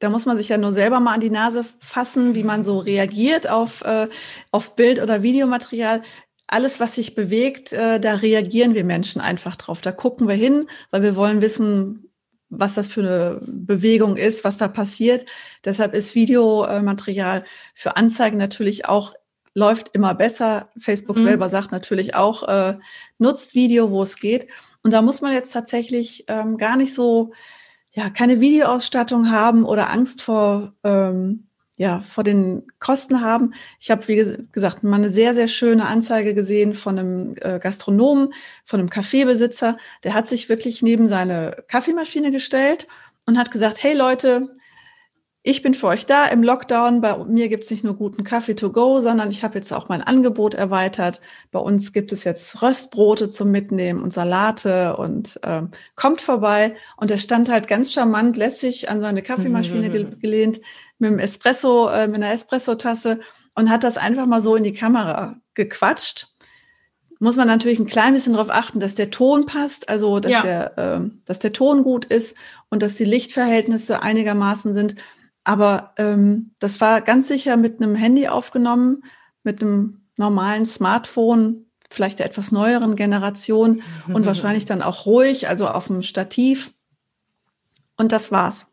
S2: da muss man sich ja nur selber mal an die Nase fassen, wie man so reagiert auf, äh, auf Bild- oder Videomaterial. Alles, was sich bewegt, äh, da reagieren wir Menschen einfach drauf. Da gucken wir hin, weil wir wollen wissen, was das für eine Bewegung ist, was da passiert. Deshalb ist Videomaterial für Anzeigen natürlich auch läuft immer besser. Facebook mhm. selber sagt natürlich auch, äh, nutzt Video, wo es geht. Und da muss man jetzt tatsächlich ähm, gar nicht so ja, keine Videoausstattung haben oder Angst vor, ähm, ja, vor den Kosten haben. Ich habe, wie gesagt, mal eine sehr, sehr schöne Anzeige gesehen von einem äh, Gastronomen, von einem Kaffeebesitzer. Der hat sich wirklich neben seine Kaffeemaschine gestellt und hat gesagt, hey Leute, ich bin für euch da im Lockdown. Bei mir gibt es nicht nur guten Kaffee to go, sondern ich habe jetzt auch mein Angebot erweitert. Bei uns gibt es jetzt Röstbrote zum Mitnehmen und Salate und äh, kommt vorbei. Und er stand halt ganz charmant, lässig an seine Kaffeemaschine ge gelehnt mit einem Espresso, äh, mit einer Espresso-Tasse und hat das einfach mal so in die Kamera gequatscht. Muss man natürlich ein klein bisschen darauf achten, dass der Ton passt, also dass, ja. der, äh, dass der Ton gut ist und dass die Lichtverhältnisse einigermaßen sind. Aber ähm, das war ganz sicher mit einem Handy aufgenommen, mit einem normalen Smartphone, vielleicht der etwas neueren Generation und wahrscheinlich dann auch ruhig, also auf dem Stativ. Und das war's.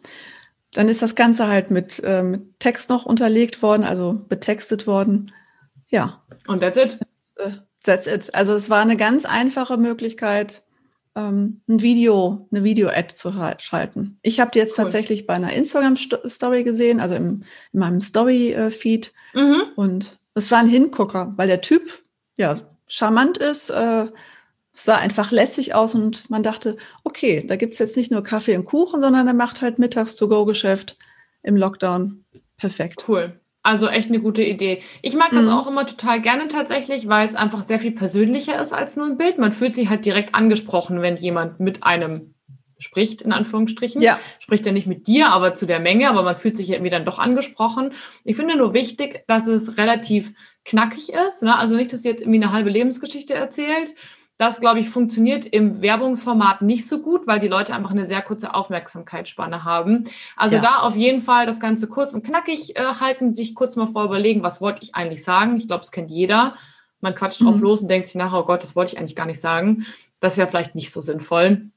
S2: Dann ist das Ganze halt mit, äh, mit Text noch unterlegt worden, also betextet worden. Ja.
S1: Und that's it.
S2: Äh, that's it. Also es war eine ganz einfache Möglichkeit, ähm, ein Video, eine Video-Ad zu schalten. Ich habe die jetzt cool. tatsächlich bei einer Instagram-Story gesehen, also im, in meinem Story-Feed. Mhm. Und es war ein Hingucker, weil der Typ ja charmant ist, äh, sah einfach lässig aus und man dachte, okay, da gibt es jetzt nicht nur Kaffee und Kuchen, sondern er macht halt mittags To-Go-Geschäft im Lockdown. Perfekt.
S1: Cool. Also echt eine gute Idee. Ich mag das mhm. auch immer total gerne tatsächlich, weil es einfach sehr viel persönlicher ist als nur ein Bild. Man fühlt sich halt direkt angesprochen, wenn jemand mit einem spricht, in Anführungsstrichen. Ja. Spricht er nicht mit dir, aber zu der Menge, aber man fühlt sich irgendwie dann doch angesprochen. Ich finde nur wichtig, dass es relativ knackig ist. Ne? Also nicht, dass sie jetzt irgendwie eine halbe Lebensgeschichte erzählt, das, glaube ich, funktioniert im Werbungsformat nicht so gut, weil die Leute einfach eine sehr kurze Aufmerksamkeitsspanne haben. Also ja. da auf jeden Fall das Ganze kurz und knackig äh, halten, sich kurz mal vor überlegen, was wollte ich eigentlich sagen. Ich glaube, es kennt jeder. Man quatscht drauf mhm. los und denkt sich nachher, oh Gott, das wollte ich eigentlich gar nicht sagen. Das wäre vielleicht nicht so sinnvoll.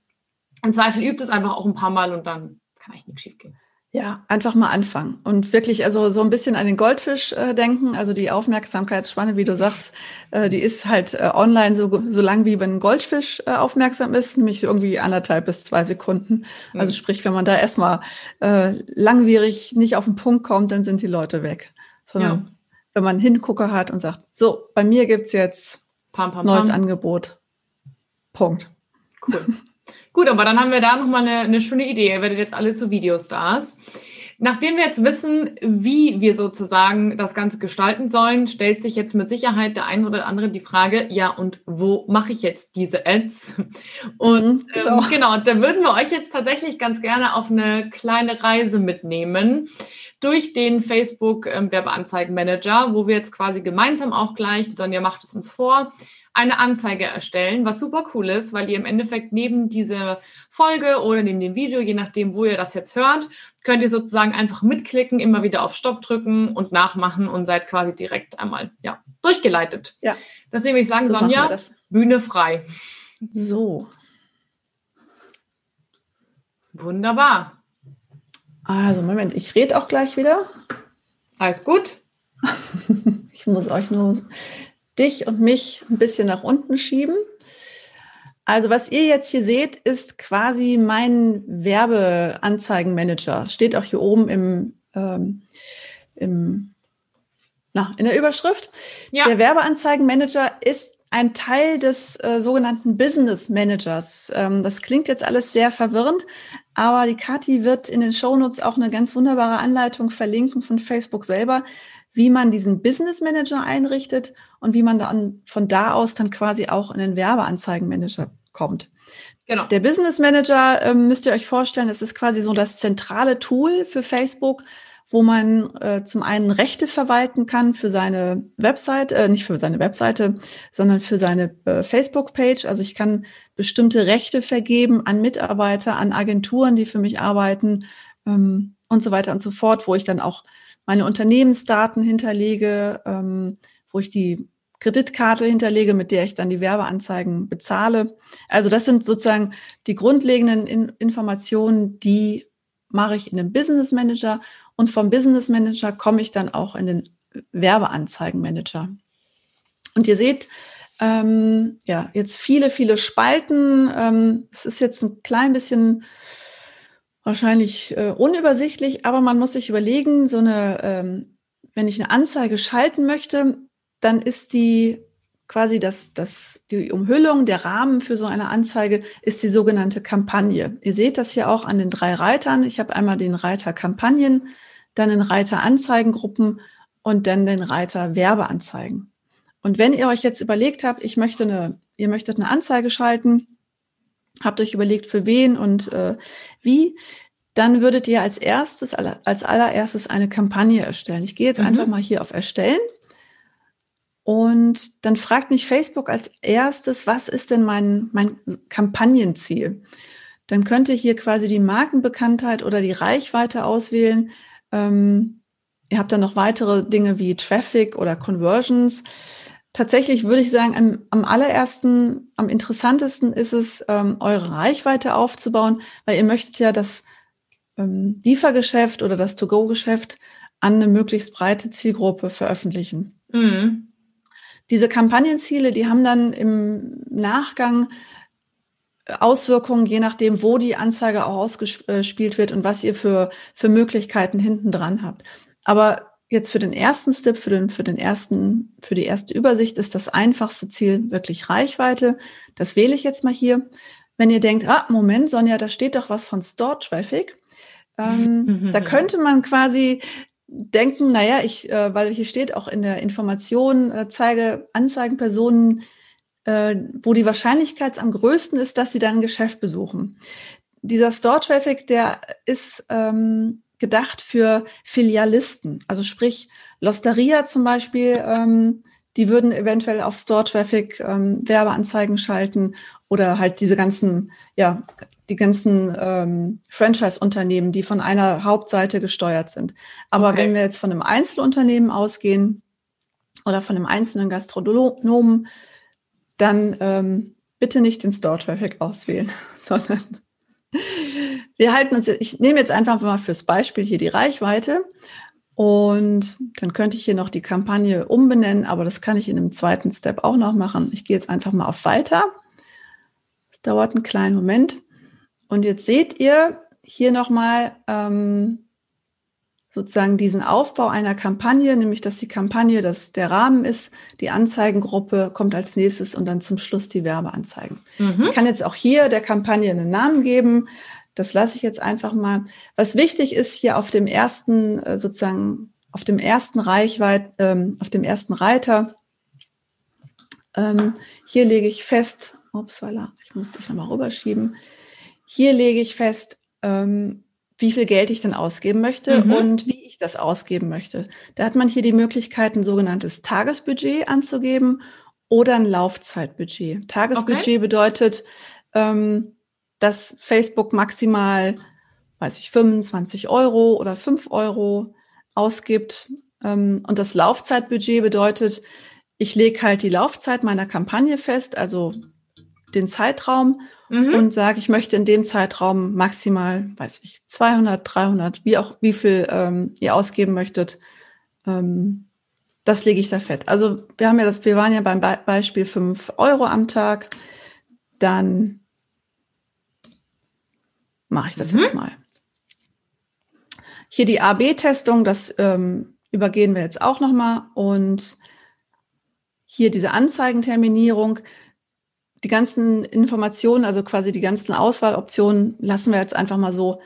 S1: Im Zweifel übt es einfach auch ein paar Mal und dann kann eigentlich nichts schief gehen.
S2: Ja, einfach mal anfangen und wirklich also so ein bisschen an den Goldfisch äh, denken. Also die Aufmerksamkeitsspanne, wie du sagst, äh, die ist halt äh, online so, so lang wie wenn ein Goldfisch äh, aufmerksam ist, nämlich irgendwie anderthalb bis zwei Sekunden. Mhm. Also sprich, wenn man da erstmal äh, langwierig nicht auf den Punkt kommt, dann sind die Leute weg. Sondern ja. wenn man einen Hingucker hat und sagt, so, bei mir gibt's jetzt pam, pam, neues pam. Angebot. Punkt.
S1: Cool. Gut, aber dann haben wir da nochmal eine, eine schöne Idee. Ihr werdet jetzt alle zu Videostars. Nachdem wir jetzt wissen, wie wir sozusagen das Ganze gestalten sollen, stellt sich jetzt mit Sicherheit der ein oder andere die Frage, ja, und wo mache ich jetzt diese Ads? Und mhm, genau. Ähm, genau, da würden wir euch jetzt tatsächlich ganz gerne auf eine kleine Reise mitnehmen durch den Facebook ähm, Werbeanzeigenmanager, wo wir jetzt quasi gemeinsam auch gleich, die Sonja macht es uns vor, eine Anzeige erstellen, was super cool ist, weil ihr im Endeffekt neben dieser Folge oder neben dem Video, je nachdem, wo ihr das jetzt hört, könnt ihr sozusagen einfach mitklicken, immer wieder auf Stopp drücken und nachmachen und seid quasi direkt einmal ja, durchgeleitet. Ja. Deswegen würde ich sagen, so Sonja, Bühne frei.
S2: So.
S1: Wunderbar.
S2: Also, Moment, ich rede auch gleich wieder.
S1: Alles gut.
S2: ich muss euch nur dich und mich ein bisschen nach unten schieben. Also was ihr jetzt hier seht, ist quasi mein Werbeanzeigenmanager. Steht auch hier oben im, ähm, im na, in der Überschrift. Ja. Der Werbeanzeigenmanager ist ein Teil des äh, sogenannten Business Managers. Ähm, das klingt jetzt alles sehr verwirrend, aber die Kathi wird in den Shownotes auch eine ganz wunderbare Anleitung verlinken von Facebook selber, wie man diesen Business Manager einrichtet und wie man dann von da aus dann quasi auch in den Werbeanzeigenmanager kommt. Genau. Der Business Manager äh, müsst ihr euch vorstellen, das ist quasi so das zentrale Tool für Facebook, wo man äh, zum einen Rechte verwalten kann für seine Website, äh, nicht für seine Webseite, sondern für seine äh, Facebook-Page. Also ich kann bestimmte Rechte vergeben an Mitarbeiter, an Agenturen, die für mich arbeiten ähm, und so weiter und so fort, wo ich dann auch meine Unternehmensdaten hinterlege, ähm, wo ich die Kreditkarte hinterlege, mit der ich dann die Werbeanzeigen bezahle. Also das sind sozusagen die grundlegenden In Informationen, die mache ich in dem Business Manager und vom Business Manager komme ich dann auch in den Werbeanzeigenmanager. Und ihr seht, ähm, ja, jetzt viele, viele Spalten. Ähm, es ist jetzt ein klein bisschen wahrscheinlich äh, unübersichtlich, aber man muss sich überlegen, so eine, ähm, wenn ich eine Anzeige schalten möchte, dann ist die quasi das, das, die Umhüllung, der Rahmen für so eine Anzeige ist die sogenannte Kampagne. Ihr seht das hier auch an den drei Reitern. Ich habe einmal den Reiter Kampagnen, dann den Reiter Anzeigengruppen und dann den Reiter Werbeanzeigen. Und wenn ihr euch jetzt überlegt habt, ich möchte eine, ihr möchtet eine Anzeige schalten, habt euch überlegt, für wen und äh, wie, dann würdet ihr als erstes, als allererstes eine Kampagne erstellen. Ich gehe jetzt mhm. einfach mal hier auf Erstellen und dann fragt mich Facebook als erstes, was ist denn mein, mein Kampagnenziel? Dann könnt ihr hier quasi die Markenbekanntheit oder die Reichweite auswählen. Ähm, ihr habt dann noch weitere Dinge wie Traffic oder Conversions. Tatsächlich würde ich sagen, am, am allerersten, am interessantesten ist es, ähm, eure Reichweite aufzubauen, weil ihr möchtet ja das ähm, Liefergeschäft oder das To-Go-Geschäft an eine möglichst breite Zielgruppe veröffentlichen. Mhm. Diese Kampagnenziele, die haben dann im Nachgang Auswirkungen, je nachdem, wo die Anzeige auch ausgespielt wird und was ihr für, für Möglichkeiten hinten dran habt. Aber jetzt für den ersten Step, für den, für den ersten, für die erste Übersicht ist das einfachste Ziel wirklich Reichweite. Das wähle ich jetzt mal hier. Wenn ihr denkt, ah, Moment, Sonja, da steht doch was von Store Traffic. Ähm, da könnte man quasi denken, naja, ich, äh, weil hier steht auch in der Information, äh, zeige Anzeigenpersonen, äh, wo die Wahrscheinlichkeit am größten ist, dass sie dann ein Geschäft besuchen. Dieser Store-Traffic, der ist ähm, gedacht für Filialisten, also sprich Losteria zum Beispiel, ähm, die würden eventuell auf Store-Traffic ähm, Werbeanzeigen schalten oder halt diese ganzen ja, die ganzen ähm, Franchise-Unternehmen, die von einer Hauptseite gesteuert sind. Aber okay. wenn wir jetzt von einem Einzelunternehmen ausgehen oder von einem einzelnen Gastronomen, dann ähm, bitte nicht den Store-Traffic auswählen, sondern wir halten uns, ich nehme jetzt einfach mal fürs Beispiel hier die Reichweite und dann könnte ich hier noch die Kampagne umbenennen, aber das kann ich in einem zweiten Step auch noch machen. Ich gehe jetzt einfach mal auf Weiter. Das dauert einen kleinen Moment. Und jetzt seht ihr hier nochmal ähm, sozusagen diesen Aufbau einer Kampagne, nämlich dass die Kampagne dass der Rahmen ist, die Anzeigengruppe kommt als nächstes und dann zum Schluss die Werbeanzeigen. Mhm. Ich kann jetzt auch hier der Kampagne einen Namen geben. Das lasse ich jetzt einfach mal. Was wichtig ist hier auf dem ersten, äh, sozusagen auf dem ersten Reichweit, ähm, auf dem ersten Reiter, ähm, hier lege ich fest, ups, voilà, ich muss dich nochmal rüberschieben. Hier lege ich fest, ähm, wie viel Geld ich denn ausgeben möchte mhm. und wie ich das ausgeben möchte. Da hat man hier die Möglichkeit, ein sogenanntes Tagesbudget anzugeben oder ein Laufzeitbudget. Tagesbudget okay. bedeutet, ähm, dass Facebook maximal, weiß ich, 25 Euro oder 5 Euro ausgibt. Ähm, und das Laufzeitbudget bedeutet, ich lege halt die Laufzeit meiner Kampagne fest, also den Zeitraum mhm. und sage, ich möchte in dem Zeitraum maximal, weiß ich, 200, 300, wie auch, wie viel ähm, ihr ausgeben möchtet. Ähm, das lege ich da fett. Also wir haben ja das, wir waren ja beim Be Beispiel 5 Euro am Tag. Dann mache ich das mhm. jetzt mal. Hier die AB-Testung, das ähm, übergehen wir jetzt auch nochmal. Und hier diese Anzeigenterminierung die ganzen Informationen, also quasi die ganzen Auswahloptionen, lassen wir jetzt einfach mal so,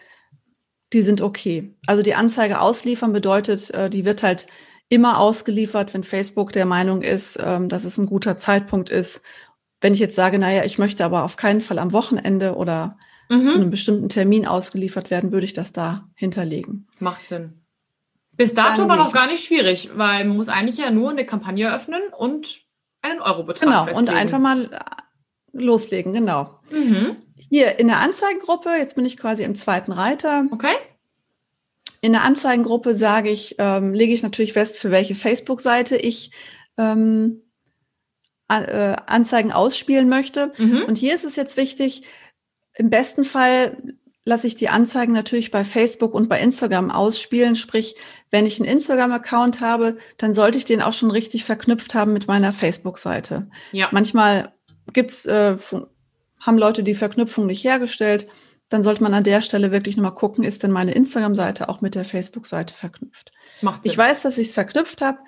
S2: die sind okay. Also die Anzeige ausliefern bedeutet, äh, die wird halt immer ausgeliefert, wenn Facebook der Meinung ist, ähm, dass es ein guter Zeitpunkt ist. Wenn ich jetzt sage, naja, ich möchte aber auf keinen Fall am Wochenende oder mhm. zu einem bestimmten Termin ausgeliefert werden, würde ich das da hinterlegen.
S1: Macht Sinn. Bis dato war noch gar nicht schwierig, weil man muss eigentlich ja nur eine Kampagne öffnen und einen Eurobetrag
S2: genau, festlegen. und einfach mal loslegen, genau. Mhm. Hier in der Anzeigengruppe, jetzt bin ich quasi im zweiten Reiter.
S1: Okay.
S2: In der Anzeigengruppe sage ich, ähm, lege ich natürlich fest, für welche Facebook-Seite ich ähm, äh, Anzeigen ausspielen möchte. Mhm. Und hier ist es jetzt wichtig, im besten Fall lasse ich die Anzeigen natürlich bei Facebook und bei Instagram ausspielen. Sprich, wenn ich einen Instagram-Account habe, dann sollte ich den auch schon richtig verknüpft haben mit meiner Facebook-Seite. Ja. Manchmal gibt's, äh, haben Leute die Verknüpfung nicht hergestellt, dann sollte man an der Stelle wirklich nochmal gucken, ist denn meine Instagram-Seite auch mit der Facebook-Seite verknüpft.
S1: Macht Sinn.
S2: Ich weiß, dass ich es verknüpft habe.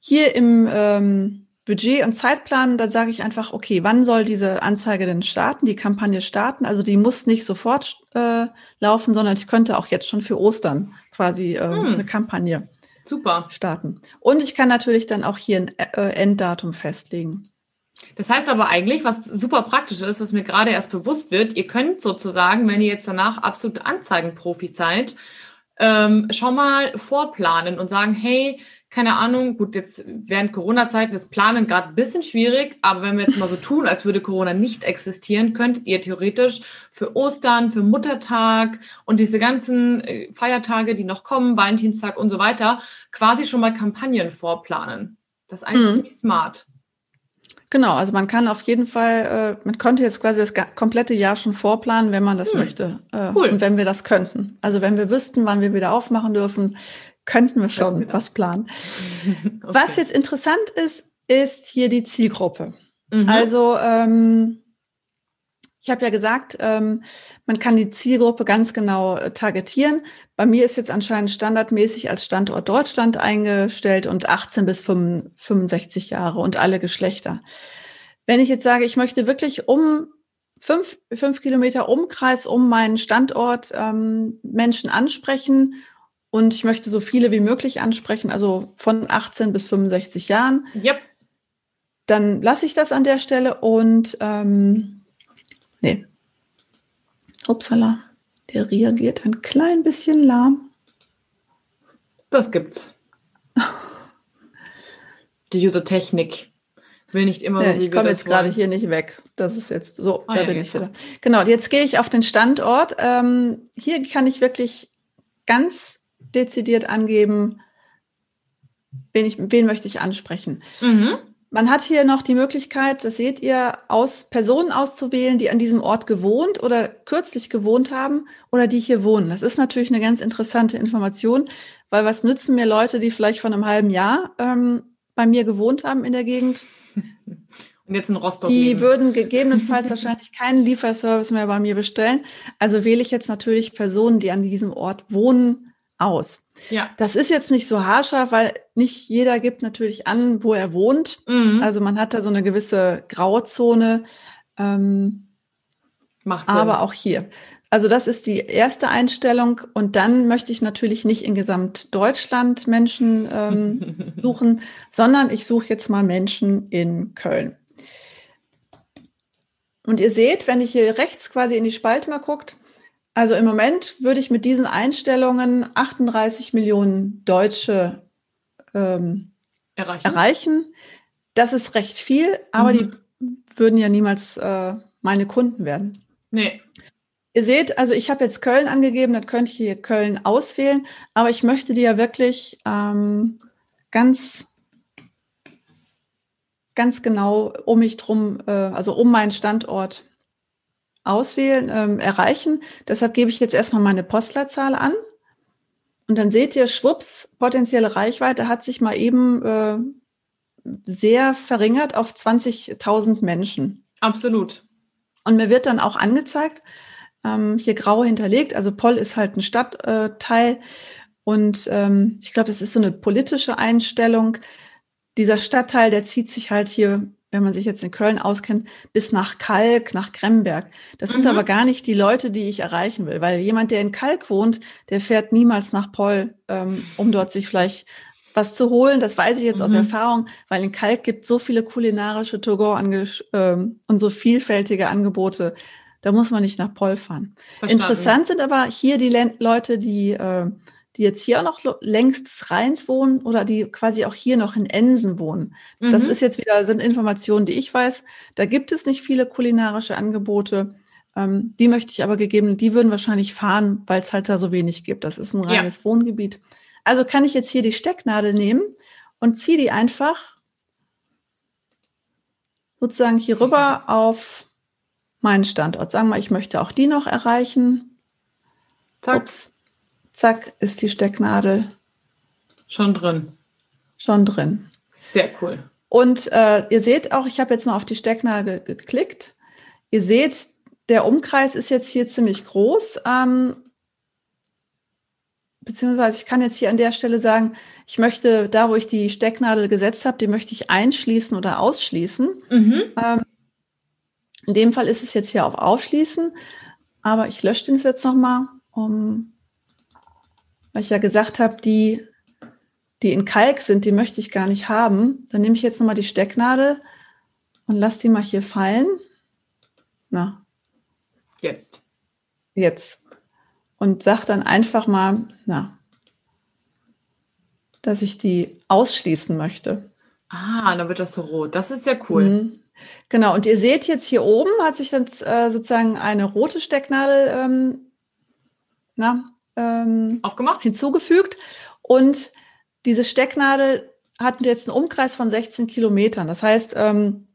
S2: Hier im ähm, Budget und Zeitplan, da sage ich einfach, okay, wann soll diese Anzeige denn starten, die Kampagne starten? Also die muss nicht sofort äh, laufen, sondern ich könnte auch jetzt schon für Ostern quasi äh, hm. eine Kampagne
S1: Super.
S2: starten. Und ich kann natürlich dann auch hier ein äh, Enddatum festlegen.
S1: Das heißt aber eigentlich, was super praktisch ist, was mir gerade erst bewusst wird, ihr könnt sozusagen, wenn ihr jetzt danach absolute Anzeigenprofis seid, ähm, schon mal vorplanen und sagen, hey, keine Ahnung, gut, jetzt während Corona-Zeiten ist Planen gerade ein bisschen schwierig, aber wenn wir jetzt mal so tun, als würde Corona nicht existieren, könntet ihr theoretisch für Ostern, für Muttertag und diese ganzen äh, Feiertage, die noch kommen, Valentinstag und so weiter, quasi schon mal Kampagnen vorplanen. Das ist eigentlich mhm. ziemlich smart.
S2: Genau, also man kann auf jeden Fall, äh, man könnte jetzt quasi das komplette Jahr schon vorplanen, wenn man das hm. möchte. Äh, cool. Und wenn wir das könnten. Also wenn wir wüssten, wann wir wieder aufmachen dürfen, könnten wir schon wir was planen. okay. Was jetzt interessant ist, ist hier die Zielgruppe. Mhm. Also ähm, ich habe ja gesagt, ähm, man kann die Zielgruppe ganz genau äh, targetieren. Bei mir ist jetzt anscheinend standardmäßig als Standort Deutschland eingestellt und 18 bis 65 Jahre und alle Geschlechter. Wenn ich jetzt sage, ich möchte wirklich um fünf, fünf Kilometer Umkreis um meinen Standort ähm, Menschen ansprechen und ich möchte so viele wie möglich ansprechen, also von 18 bis 65 Jahren.
S1: Yep.
S2: Dann lasse ich das an der Stelle und ähm, nee. Upsala, der reagiert ein klein bisschen lahm.
S1: Das gibt's. Die User-Technik will nicht immer.
S2: Ja, ich komme jetzt gerade hier nicht weg. Das ist jetzt so, ah, da ja, bin ich wieder. Genau, jetzt gehe ich auf den Standort. Ähm, hier kann ich wirklich ganz dezidiert angeben, wen, ich, wen möchte ich ansprechen. Mhm. Man hat hier noch die Möglichkeit, das seht ihr, aus Personen auszuwählen, die an diesem Ort gewohnt oder kürzlich gewohnt haben oder die hier wohnen. Das ist natürlich eine ganz interessante Information, weil was nützen mir Leute, die vielleicht vor einem halben Jahr ähm, bei mir gewohnt haben in der Gegend?
S1: Und jetzt in Rostock.
S2: Die leben. würden gegebenenfalls wahrscheinlich keinen Lieferservice mehr bei mir bestellen. Also wähle ich jetzt natürlich Personen, die an diesem Ort wohnen, aus.
S1: Ja.
S2: Das ist jetzt nicht so haarscharf, weil nicht jeder gibt natürlich an, wo er wohnt. Mhm. Also man hat da so eine gewisse Grauzone. Ähm,
S1: Macht Sinn.
S2: Aber auch hier. Also das ist die erste Einstellung. Und dann möchte ich natürlich nicht in Gesamtdeutschland Menschen ähm, suchen, sondern ich suche jetzt mal Menschen in Köln. Und ihr seht, wenn ich hier rechts quasi in die Spalte mal guckt, also im Moment würde ich mit diesen Einstellungen 38 Millionen Deutsche ähm, erreichen. erreichen. Das ist recht viel, aber mhm. die würden ja niemals äh, meine Kunden werden.
S1: Nee.
S2: Ihr seht, also ich habe jetzt Köln angegeben, dann könnte ich hier Köln auswählen, aber ich möchte die ja wirklich ähm, ganz, ganz genau um mich drum, äh, also um meinen Standort auswählen, ähm, erreichen. Deshalb gebe ich jetzt erstmal meine Postleitzahl an. Und dann seht ihr, schwupps, potenzielle Reichweite hat sich mal eben äh, sehr verringert auf 20.000 Menschen.
S1: Absolut.
S2: Und mir wird dann auch angezeigt, ähm, hier grau hinterlegt, also Poll ist halt ein Stadtteil. und ähm, ich glaube, das ist so eine politische Einstellung. Dieser Stadtteil, der zieht sich halt hier wenn man sich jetzt in Köln auskennt, bis nach Kalk, nach Kremberg. Das mhm. sind aber gar nicht die Leute, die ich erreichen will, weil jemand, der in Kalk wohnt, der fährt niemals nach Poll, ähm, um dort sich vielleicht was zu holen. Das weiß ich jetzt mhm. aus Erfahrung, weil in Kalk gibt so viele kulinarische Togo ähm, und so vielfältige Angebote. Da muss man nicht nach Poll fahren. Verstanden. Interessant sind aber hier die Le Leute, die äh, die jetzt hier auch noch längst des Rheins wohnen oder die quasi auch hier noch in Ensen wohnen. Mhm. Das ist jetzt wieder, sind Informationen, die ich weiß. Da gibt es nicht viele kulinarische Angebote. Ähm, die möchte ich aber gegeben, die würden wahrscheinlich fahren, weil es halt da so wenig gibt. Das ist ein reines ja. Wohngebiet. Also kann ich jetzt hier die Stecknadel nehmen und ziehe die einfach sozusagen hier rüber auf meinen Standort. Sagen wir ich möchte auch die noch erreichen.
S1: Zack. Ups
S2: zack, ist die Stecknadel
S1: schon drin.
S2: Schon drin.
S1: Sehr cool.
S2: Und äh, ihr seht auch, ich habe jetzt mal auf die Stecknadel geklickt. Ihr seht, der Umkreis ist jetzt hier ziemlich groß. Ähm, beziehungsweise ich kann jetzt hier an der Stelle sagen, ich möchte da, wo ich die Stecknadel gesetzt habe, die möchte ich einschließen oder ausschließen. Mhm. Ähm, in dem Fall ist es jetzt hier auf Aufschließen, aber ich lösche den jetzt nochmal, um, weil ich ja gesagt habe, die, die in Kalk sind, die möchte ich gar nicht haben. Dann nehme ich jetzt nochmal die Stecknadel und lasse die mal hier fallen. Na.
S1: Jetzt.
S2: Jetzt und sage dann einfach mal, na, dass ich die ausschließen möchte.
S1: Ah, dann wird das so rot. Das ist ja cool. Mhm.
S2: Genau, und ihr seht jetzt hier oben hat sich dann äh, sozusagen eine rote Stecknadel ähm, na, ähm,
S1: aufgemacht,
S2: hinzugefügt. Und diese Stecknadel hat jetzt einen Umkreis von 16 Kilometern. Das heißt, ähm,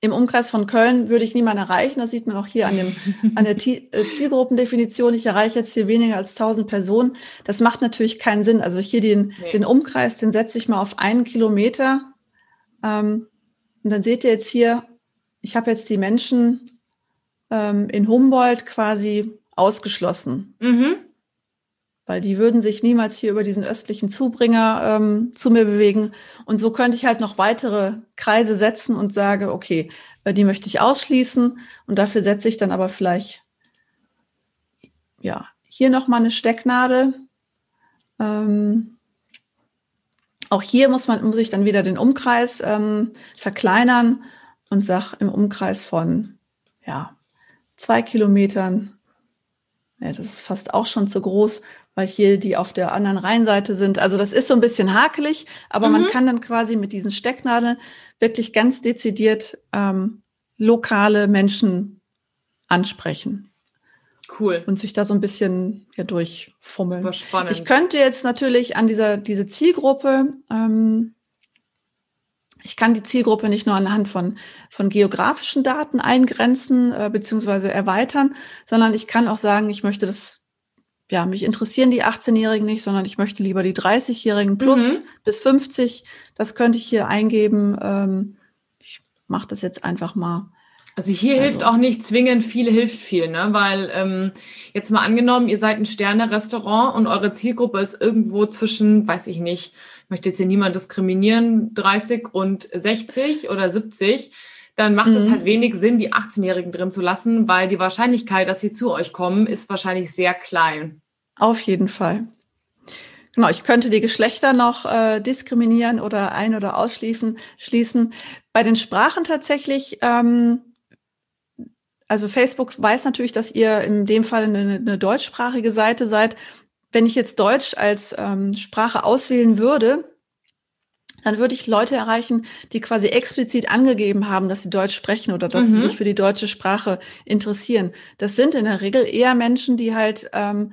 S2: im Umkreis von Köln würde ich niemanden erreichen. Das sieht man auch hier an, dem, an der äh, Zielgruppendefinition. Ich erreiche jetzt hier weniger als 1000 Personen. Das macht natürlich keinen Sinn. Also hier den, nee. den Umkreis, den setze ich mal auf einen Kilometer. Ähm, und dann seht ihr jetzt hier, ich habe jetzt die Menschen ähm, in Humboldt quasi ausgeschlossen. Mhm weil die würden sich niemals hier über diesen östlichen Zubringer ähm, zu mir bewegen. Und so könnte ich halt noch weitere Kreise setzen und sage, okay, äh, die möchte ich ausschließen und dafür setze ich dann aber vielleicht ja hier noch mal eine Stecknadel. Ähm, auch hier muss man muss ich dann wieder den Umkreis ähm, verkleinern und sage im Umkreis von ja zwei Kilometern ja, das ist fast auch schon zu groß, weil hier die auf der anderen Rheinseite sind. Also das ist so ein bisschen hakelig, aber mhm. man kann dann quasi mit diesen Stecknadeln wirklich ganz dezidiert ähm, lokale Menschen ansprechen.
S1: Cool.
S2: Und sich da so ein bisschen ja, durchfummeln.
S1: Super spannend.
S2: Ich könnte jetzt natürlich an dieser diese Zielgruppe, ähm, ich kann die Zielgruppe nicht nur anhand von, von geografischen Daten eingrenzen äh, bzw. erweitern, sondern ich kann auch sagen, ich möchte das ja, mich interessieren die 18-Jährigen nicht, sondern ich möchte lieber die 30-Jährigen plus mhm. bis 50. Das könnte ich hier eingeben. Ähm, ich mache das jetzt einfach mal.
S1: Also hier also. hilft auch nicht zwingend viel, hilft viel, ne? Weil ähm, jetzt mal angenommen, ihr seid ein Sterne-Restaurant und eure Zielgruppe ist irgendwo zwischen, weiß ich nicht, ich möchte jetzt hier niemand diskriminieren, 30 und 60 oder 70 dann macht mhm. es halt wenig Sinn, die 18-Jährigen drin zu lassen, weil die Wahrscheinlichkeit, dass sie zu euch kommen, ist wahrscheinlich sehr klein.
S2: Auf jeden Fall. Genau, ich könnte die Geschlechter noch äh, diskriminieren oder ein- oder ausschließen. Schließen. Bei den Sprachen tatsächlich, ähm, also Facebook weiß natürlich, dass ihr in dem Fall eine, eine deutschsprachige Seite seid. Wenn ich jetzt Deutsch als ähm, Sprache auswählen würde, dann würde ich Leute erreichen, die quasi explizit angegeben haben, dass sie Deutsch sprechen oder dass mhm. sie sich für die deutsche Sprache interessieren. Das sind in der Regel eher Menschen, die halt ähm,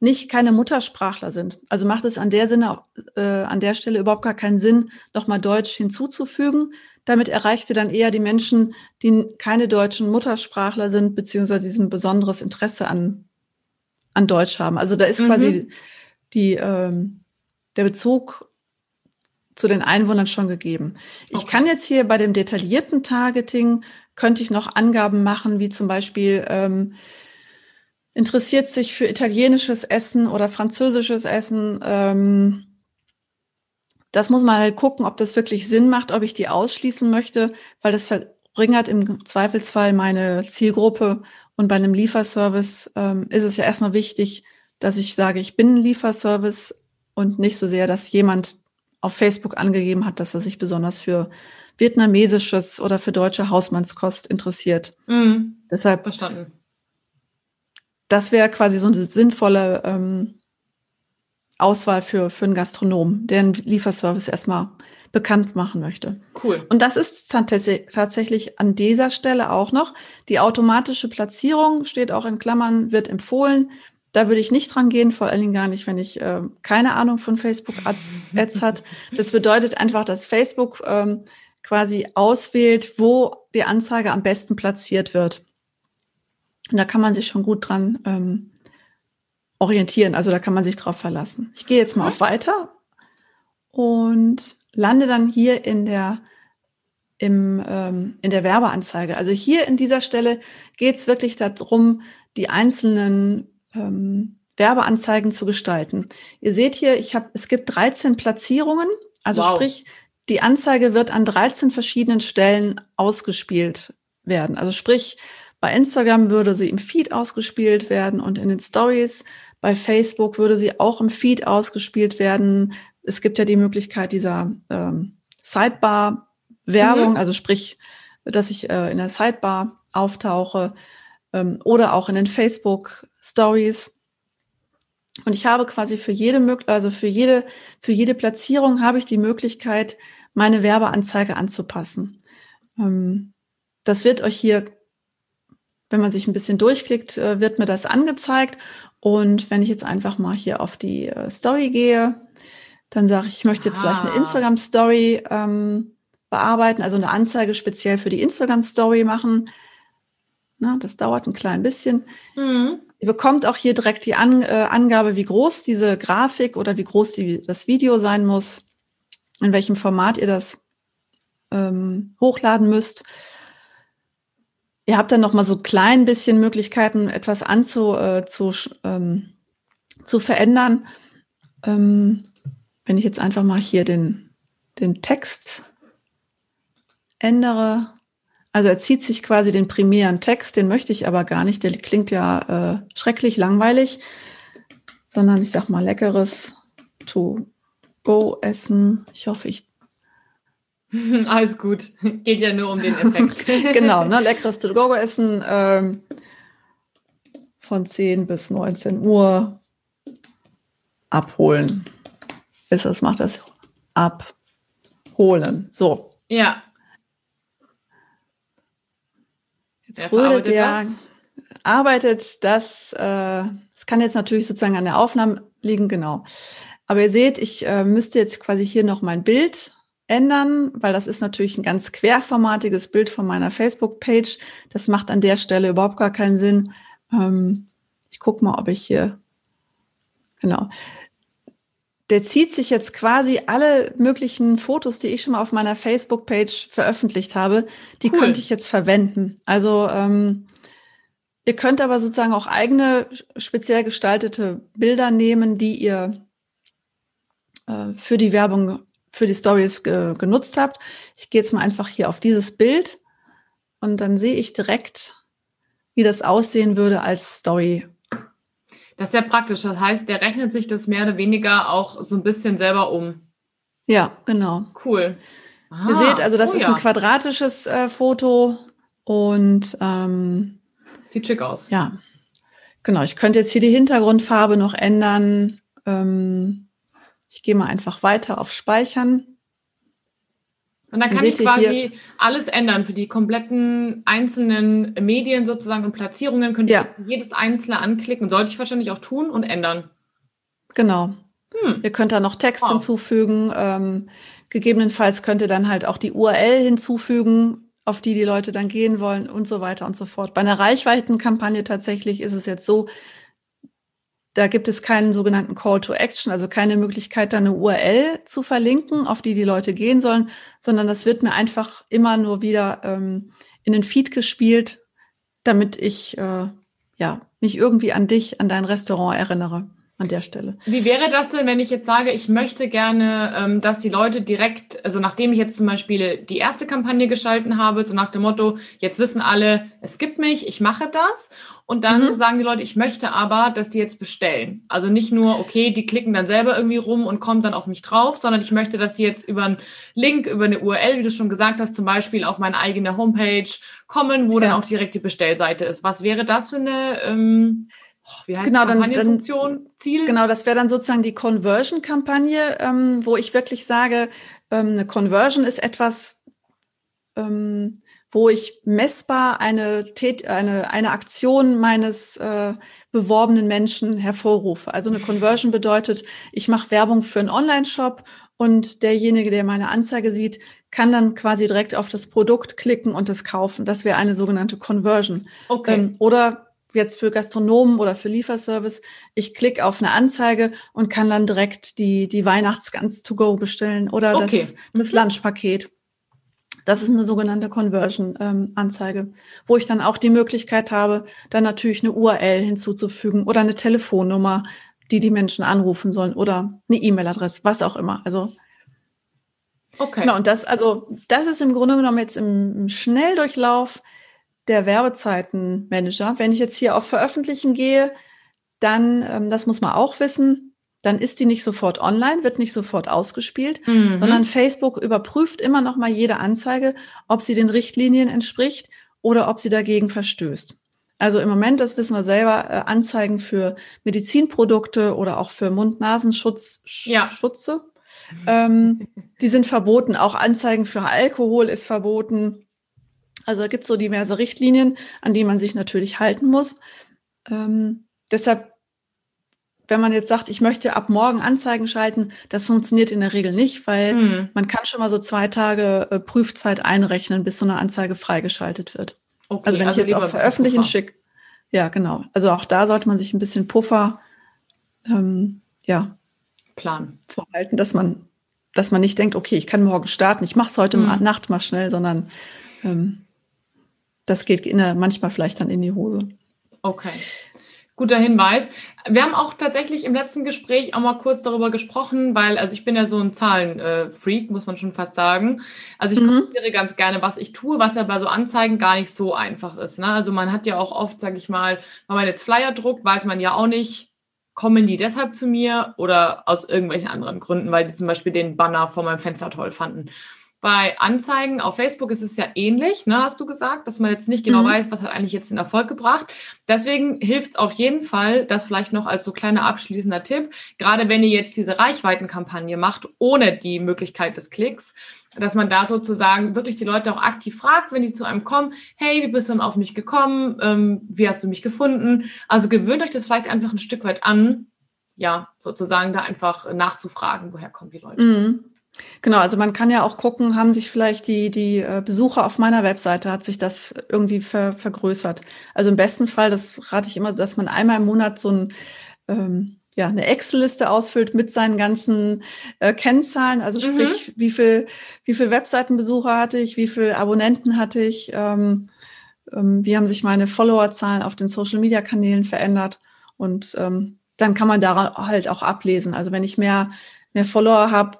S2: nicht keine Muttersprachler sind. Also macht es an der Sinne, äh, an der Stelle überhaupt gar keinen Sinn, nochmal Deutsch hinzuzufügen. Damit erreicht ihr dann eher die Menschen, die keine deutschen Muttersprachler sind, beziehungsweise diesen besonderes Interesse an, an Deutsch haben. Also da ist mhm. quasi die, ähm, der Bezug zu den Einwohnern schon gegeben. Ich okay. kann jetzt hier bei dem detaillierten Targeting, könnte ich noch Angaben machen, wie zum Beispiel, ähm, interessiert sich für italienisches Essen oder französisches Essen. Ähm, das muss man halt gucken, ob das wirklich Sinn macht, ob ich die ausschließen möchte, weil das verringert im Zweifelsfall meine Zielgruppe. Und bei einem Lieferservice ähm, ist es ja erstmal wichtig, dass ich sage, ich bin ein Lieferservice und nicht so sehr, dass jemand auf Facebook angegeben hat, dass er sich besonders für vietnamesisches oder für deutsche Hausmannskost interessiert.
S1: Mhm. Deshalb verstanden.
S2: Das wäre quasi so eine sinnvolle ähm, Auswahl für, für einen Gastronom, der einen Lieferservice erstmal bekannt machen möchte.
S1: Cool.
S2: Und das ist tatsächlich an dieser Stelle auch noch. Die automatische Platzierung steht auch in Klammern, wird empfohlen. Da würde ich nicht dran gehen, vor allen Dingen gar nicht, wenn ich äh, keine Ahnung von Facebook Ads, Ads hat. Das bedeutet einfach, dass Facebook ähm, quasi auswählt, wo die Anzeige am besten platziert wird. Und da kann man sich schon gut dran ähm, orientieren. Also da kann man sich drauf verlassen. Ich gehe jetzt mal auf Weiter und lande dann hier in der im, ähm, in der Werbeanzeige. Also hier in dieser Stelle geht es wirklich darum, die einzelnen ähm, Werbeanzeigen zu gestalten. Ihr seht hier, ich habe, es gibt 13 Platzierungen, also wow. sprich, die Anzeige wird an 13 verschiedenen Stellen ausgespielt werden. Also sprich, bei Instagram würde sie im Feed ausgespielt werden und in den Stories. Bei Facebook würde sie auch im Feed ausgespielt werden. Es gibt ja die Möglichkeit dieser ähm, Sidebar-Werbung, mhm. also sprich, dass ich äh, in der Sidebar auftauche ähm, oder auch in den Facebook-Stories. Und ich habe quasi für jede, also für jede, für jede Platzierung habe ich die Möglichkeit, meine Werbeanzeige anzupassen. Ähm, das wird euch hier, wenn man sich ein bisschen durchklickt, äh, wird mir das angezeigt. Und wenn ich jetzt einfach mal hier auf die äh, Story gehe, dann sage ich, ich möchte jetzt ah. gleich eine. Instagram-Story ähm, bearbeiten, also eine Anzeige speziell für die Instagram-Story machen. Na, das dauert ein klein bisschen. Mhm. Ihr bekommt auch hier direkt die An äh, Angabe, wie groß diese Grafik oder wie groß die, das Video sein muss, in welchem Format ihr das ähm, hochladen müsst. Ihr habt dann noch mal so klein bisschen Möglichkeiten, etwas anzu, äh, zu, ähm, zu verändern. Ähm, wenn ich jetzt einfach mal hier den, den Text ändere, also er zieht sich quasi den primären Text, den möchte ich aber gar nicht, der klingt ja äh, schrecklich langweilig, sondern ich sag mal leckeres to go essen. Ich hoffe, ich
S1: Alles gut. Geht ja nur um den Effekt.
S2: genau, ne? leckeres To-Go-Essen ähm, von 10 bis 19 Uhr abholen. Ist das, macht das abholen. So.
S1: Ja.
S2: Jetzt rödelt der, arbeitet das, äh, das kann jetzt natürlich sozusagen an der Aufnahme liegen, genau. Aber ihr seht, ich äh, müsste jetzt quasi hier noch mein Bild ändern, weil das ist natürlich ein ganz querformatiges Bild von meiner Facebook-Page. Das macht an der Stelle überhaupt gar keinen Sinn. Ähm, ich gucke mal, ob ich hier, genau. Der zieht sich jetzt quasi alle möglichen Fotos, die ich schon mal auf meiner Facebook-Page veröffentlicht habe, die cool. könnte ich jetzt verwenden. Also ähm, ihr könnt aber sozusagen auch eigene speziell gestaltete Bilder nehmen, die ihr äh, für die Werbung für die Stories ge genutzt habt. Ich gehe jetzt mal einfach hier auf dieses Bild und dann sehe ich direkt, wie das aussehen würde als Story.
S1: Das ist ja praktisch. Das heißt, der rechnet sich das mehr oder weniger auch so ein bisschen selber um.
S2: Ja, genau.
S1: Cool.
S2: Aha, Ihr seht, also das oh, ist ein quadratisches äh, Foto und ähm,
S1: sieht schick aus.
S2: Ja, genau. Ich könnte jetzt hier die Hintergrundfarbe noch ändern. Ähm, ich gehe mal einfach weiter auf Speichern.
S1: Und dann kann ich quasi alles ändern für die kompletten einzelnen Medien sozusagen und Platzierungen. Könnte ja. ich jedes einzelne anklicken. Sollte ich wahrscheinlich auch tun und ändern.
S2: Genau. Hm. Ihr könnt da noch Text wow. hinzufügen. Ähm, gegebenenfalls könnt ihr dann halt auch die URL hinzufügen, auf die die Leute dann gehen wollen und so weiter und so fort. Bei einer Reichweitenkampagne tatsächlich ist es jetzt so, da gibt es keinen sogenannten Call to Action, also keine Möglichkeit, da eine URL zu verlinken, auf die die Leute gehen sollen, sondern das wird mir einfach immer nur wieder ähm, in den Feed gespielt, damit ich äh, ja, mich irgendwie an dich, an dein Restaurant erinnere an der Stelle.
S1: Wie wäre das denn, wenn ich jetzt sage, ich möchte gerne, ähm, dass die Leute direkt, also nachdem ich jetzt zum Beispiel die erste Kampagne geschalten habe, so nach dem Motto, jetzt wissen alle, es gibt mich, ich mache das. Und dann mhm. sagen die Leute, ich möchte aber, dass die jetzt bestellen. Also nicht nur, okay, die klicken dann selber irgendwie rum und kommen dann auf mich drauf, sondern ich möchte, dass sie jetzt über einen Link, über eine URL, wie du schon gesagt hast, zum Beispiel auf meine eigene Homepage kommen, wo ja. dann auch direkt die Bestellseite ist. Was wäre das für eine ähm, Oh, wie heißt genau, Kampagnenfunktion? Dann,
S2: Ziel? Genau, das wäre dann sozusagen die Conversion-Kampagne, ähm, wo ich wirklich sage, ähm, eine Conversion ist etwas, ähm, wo ich messbar eine, eine, eine Aktion meines äh, beworbenen Menschen hervorrufe. Also eine Conversion bedeutet, ich mache Werbung für einen Online-Shop und derjenige, der meine Anzeige sieht, kann dann quasi direkt auf das Produkt klicken und es kaufen. Das wäre eine sogenannte Conversion. Okay. Ähm, oder jetzt für Gastronomen oder für Lieferservice, ich klicke auf eine Anzeige und kann dann direkt die, die Weihnachtsgans to go bestellen oder okay. das, das Lunchpaket. Das ist eine sogenannte Conversion-Anzeige, ähm, wo ich dann auch die Möglichkeit habe, dann natürlich eine URL hinzuzufügen oder eine Telefonnummer, die die Menschen anrufen sollen oder eine E-Mail-Adresse, was auch immer. Also okay. Genau, und das, also das ist im Grunde genommen jetzt im Schnelldurchlauf der Werbezeitenmanager. Wenn ich jetzt hier auf Veröffentlichen gehe, dann, ähm, das muss man auch wissen, dann ist die nicht sofort online, wird nicht sofort ausgespielt, mhm. sondern Facebook überprüft immer noch mal jede Anzeige, ob sie den Richtlinien entspricht oder ob sie dagegen verstößt. Also im Moment, das wissen wir selber, äh, Anzeigen für Medizinprodukte oder auch für Mund-Nasenschutz, ja. Schutze, ähm, die sind verboten. Auch Anzeigen für Alkohol ist verboten. Also da gibt es so diverse Richtlinien, an die man sich natürlich halten muss. Ähm, deshalb wenn man jetzt sagt, ich möchte ab morgen Anzeigen schalten, das funktioniert in der Regel nicht, weil mhm. man kann schon mal so zwei Tage äh, Prüfzeit einrechnen, bis so eine Anzeige freigeschaltet wird. Okay, also wenn also ich jetzt auf Veröffentlichen schicke, ja genau. Also auch da sollte man sich ein bisschen Puffer, ähm, ja,
S1: Plan
S2: vorhalten, dass man, dass man nicht denkt, okay, ich kann morgen starten, ich mache es heute mhm. Nacht mal schnell, sondern ähm, das geht in der, manchmal vielleicht dann in die Hose.
S1: Okay. Guter Hinweis. Wir haben auch tatsächlich im letzten Gespräch auch mal kurz darüber gesprochen, weil, also ich bin ja so ein Zahlenfreak, muss man schon fast sagen. Also ich mhm. ganz gerne, was ich tue, was ja bei so Anzeigen gar nicht so einfach ist. Ne? Also man hat ja auch oft, sage ich mal, wenn man jetzt Flyer druckt, weiß man ja auch nicht, kommen die deshalb zu mir oder aus irgendwelchen anderen Gründen, weil die zum Beispiel den Banner vor meinem Fenster toll fanden. Bei Anzeigen auf Facebook ist es ja ähnlich, ne, hast du gesagt, dass man jetzt nicht genau mhm. weiß, was hat eigentlich jetzt den Erfolg gebracht. Deswegen hilft es auf jeden Fall, das vielleicht noch als so kleiner abschließender Tipp, gerade wenn ihr jetzt diese Reichweitenkampagne macht, ohne die Möglichkeit des Klicks, dass man da sozusagen wirklich die Leute auch aktiv fragt, wenn die zu einem kommen, hey, wie bist du denn auf mich gekommen? Ähm, wie hast du mich gefunden? Also gewöhnt euch das vielleicht einfach ein Stück weit an, ja, sozusagen da einfach nachzufragen, woher kommen die Leute.
S2: Mhm. Genau, also man kann ja auch gucken, haben sich vielleicht die, die äh, Besucher auf meiner Webseite, hat sich das irgendwie ver, vergrößert. Also im besten Fall, das rate ich immer, dass man einmal im Monat so ein, ähm, ja, eine Excel-Liste ausfüllt mit seinen ganzen äh, Kennzahlen, also mhm. sprich, wie viel, wie viel Webseitenbesucher hatte ich, wie viel Abonnenten hatte ich, ähm, ähm, wie haben sich meine Followerzahlen auf den Social-Media-Kanälen verändert und ähm, dann kann man daran halt auch ablesen. Also wenn ich mehr, mehr Follower habe,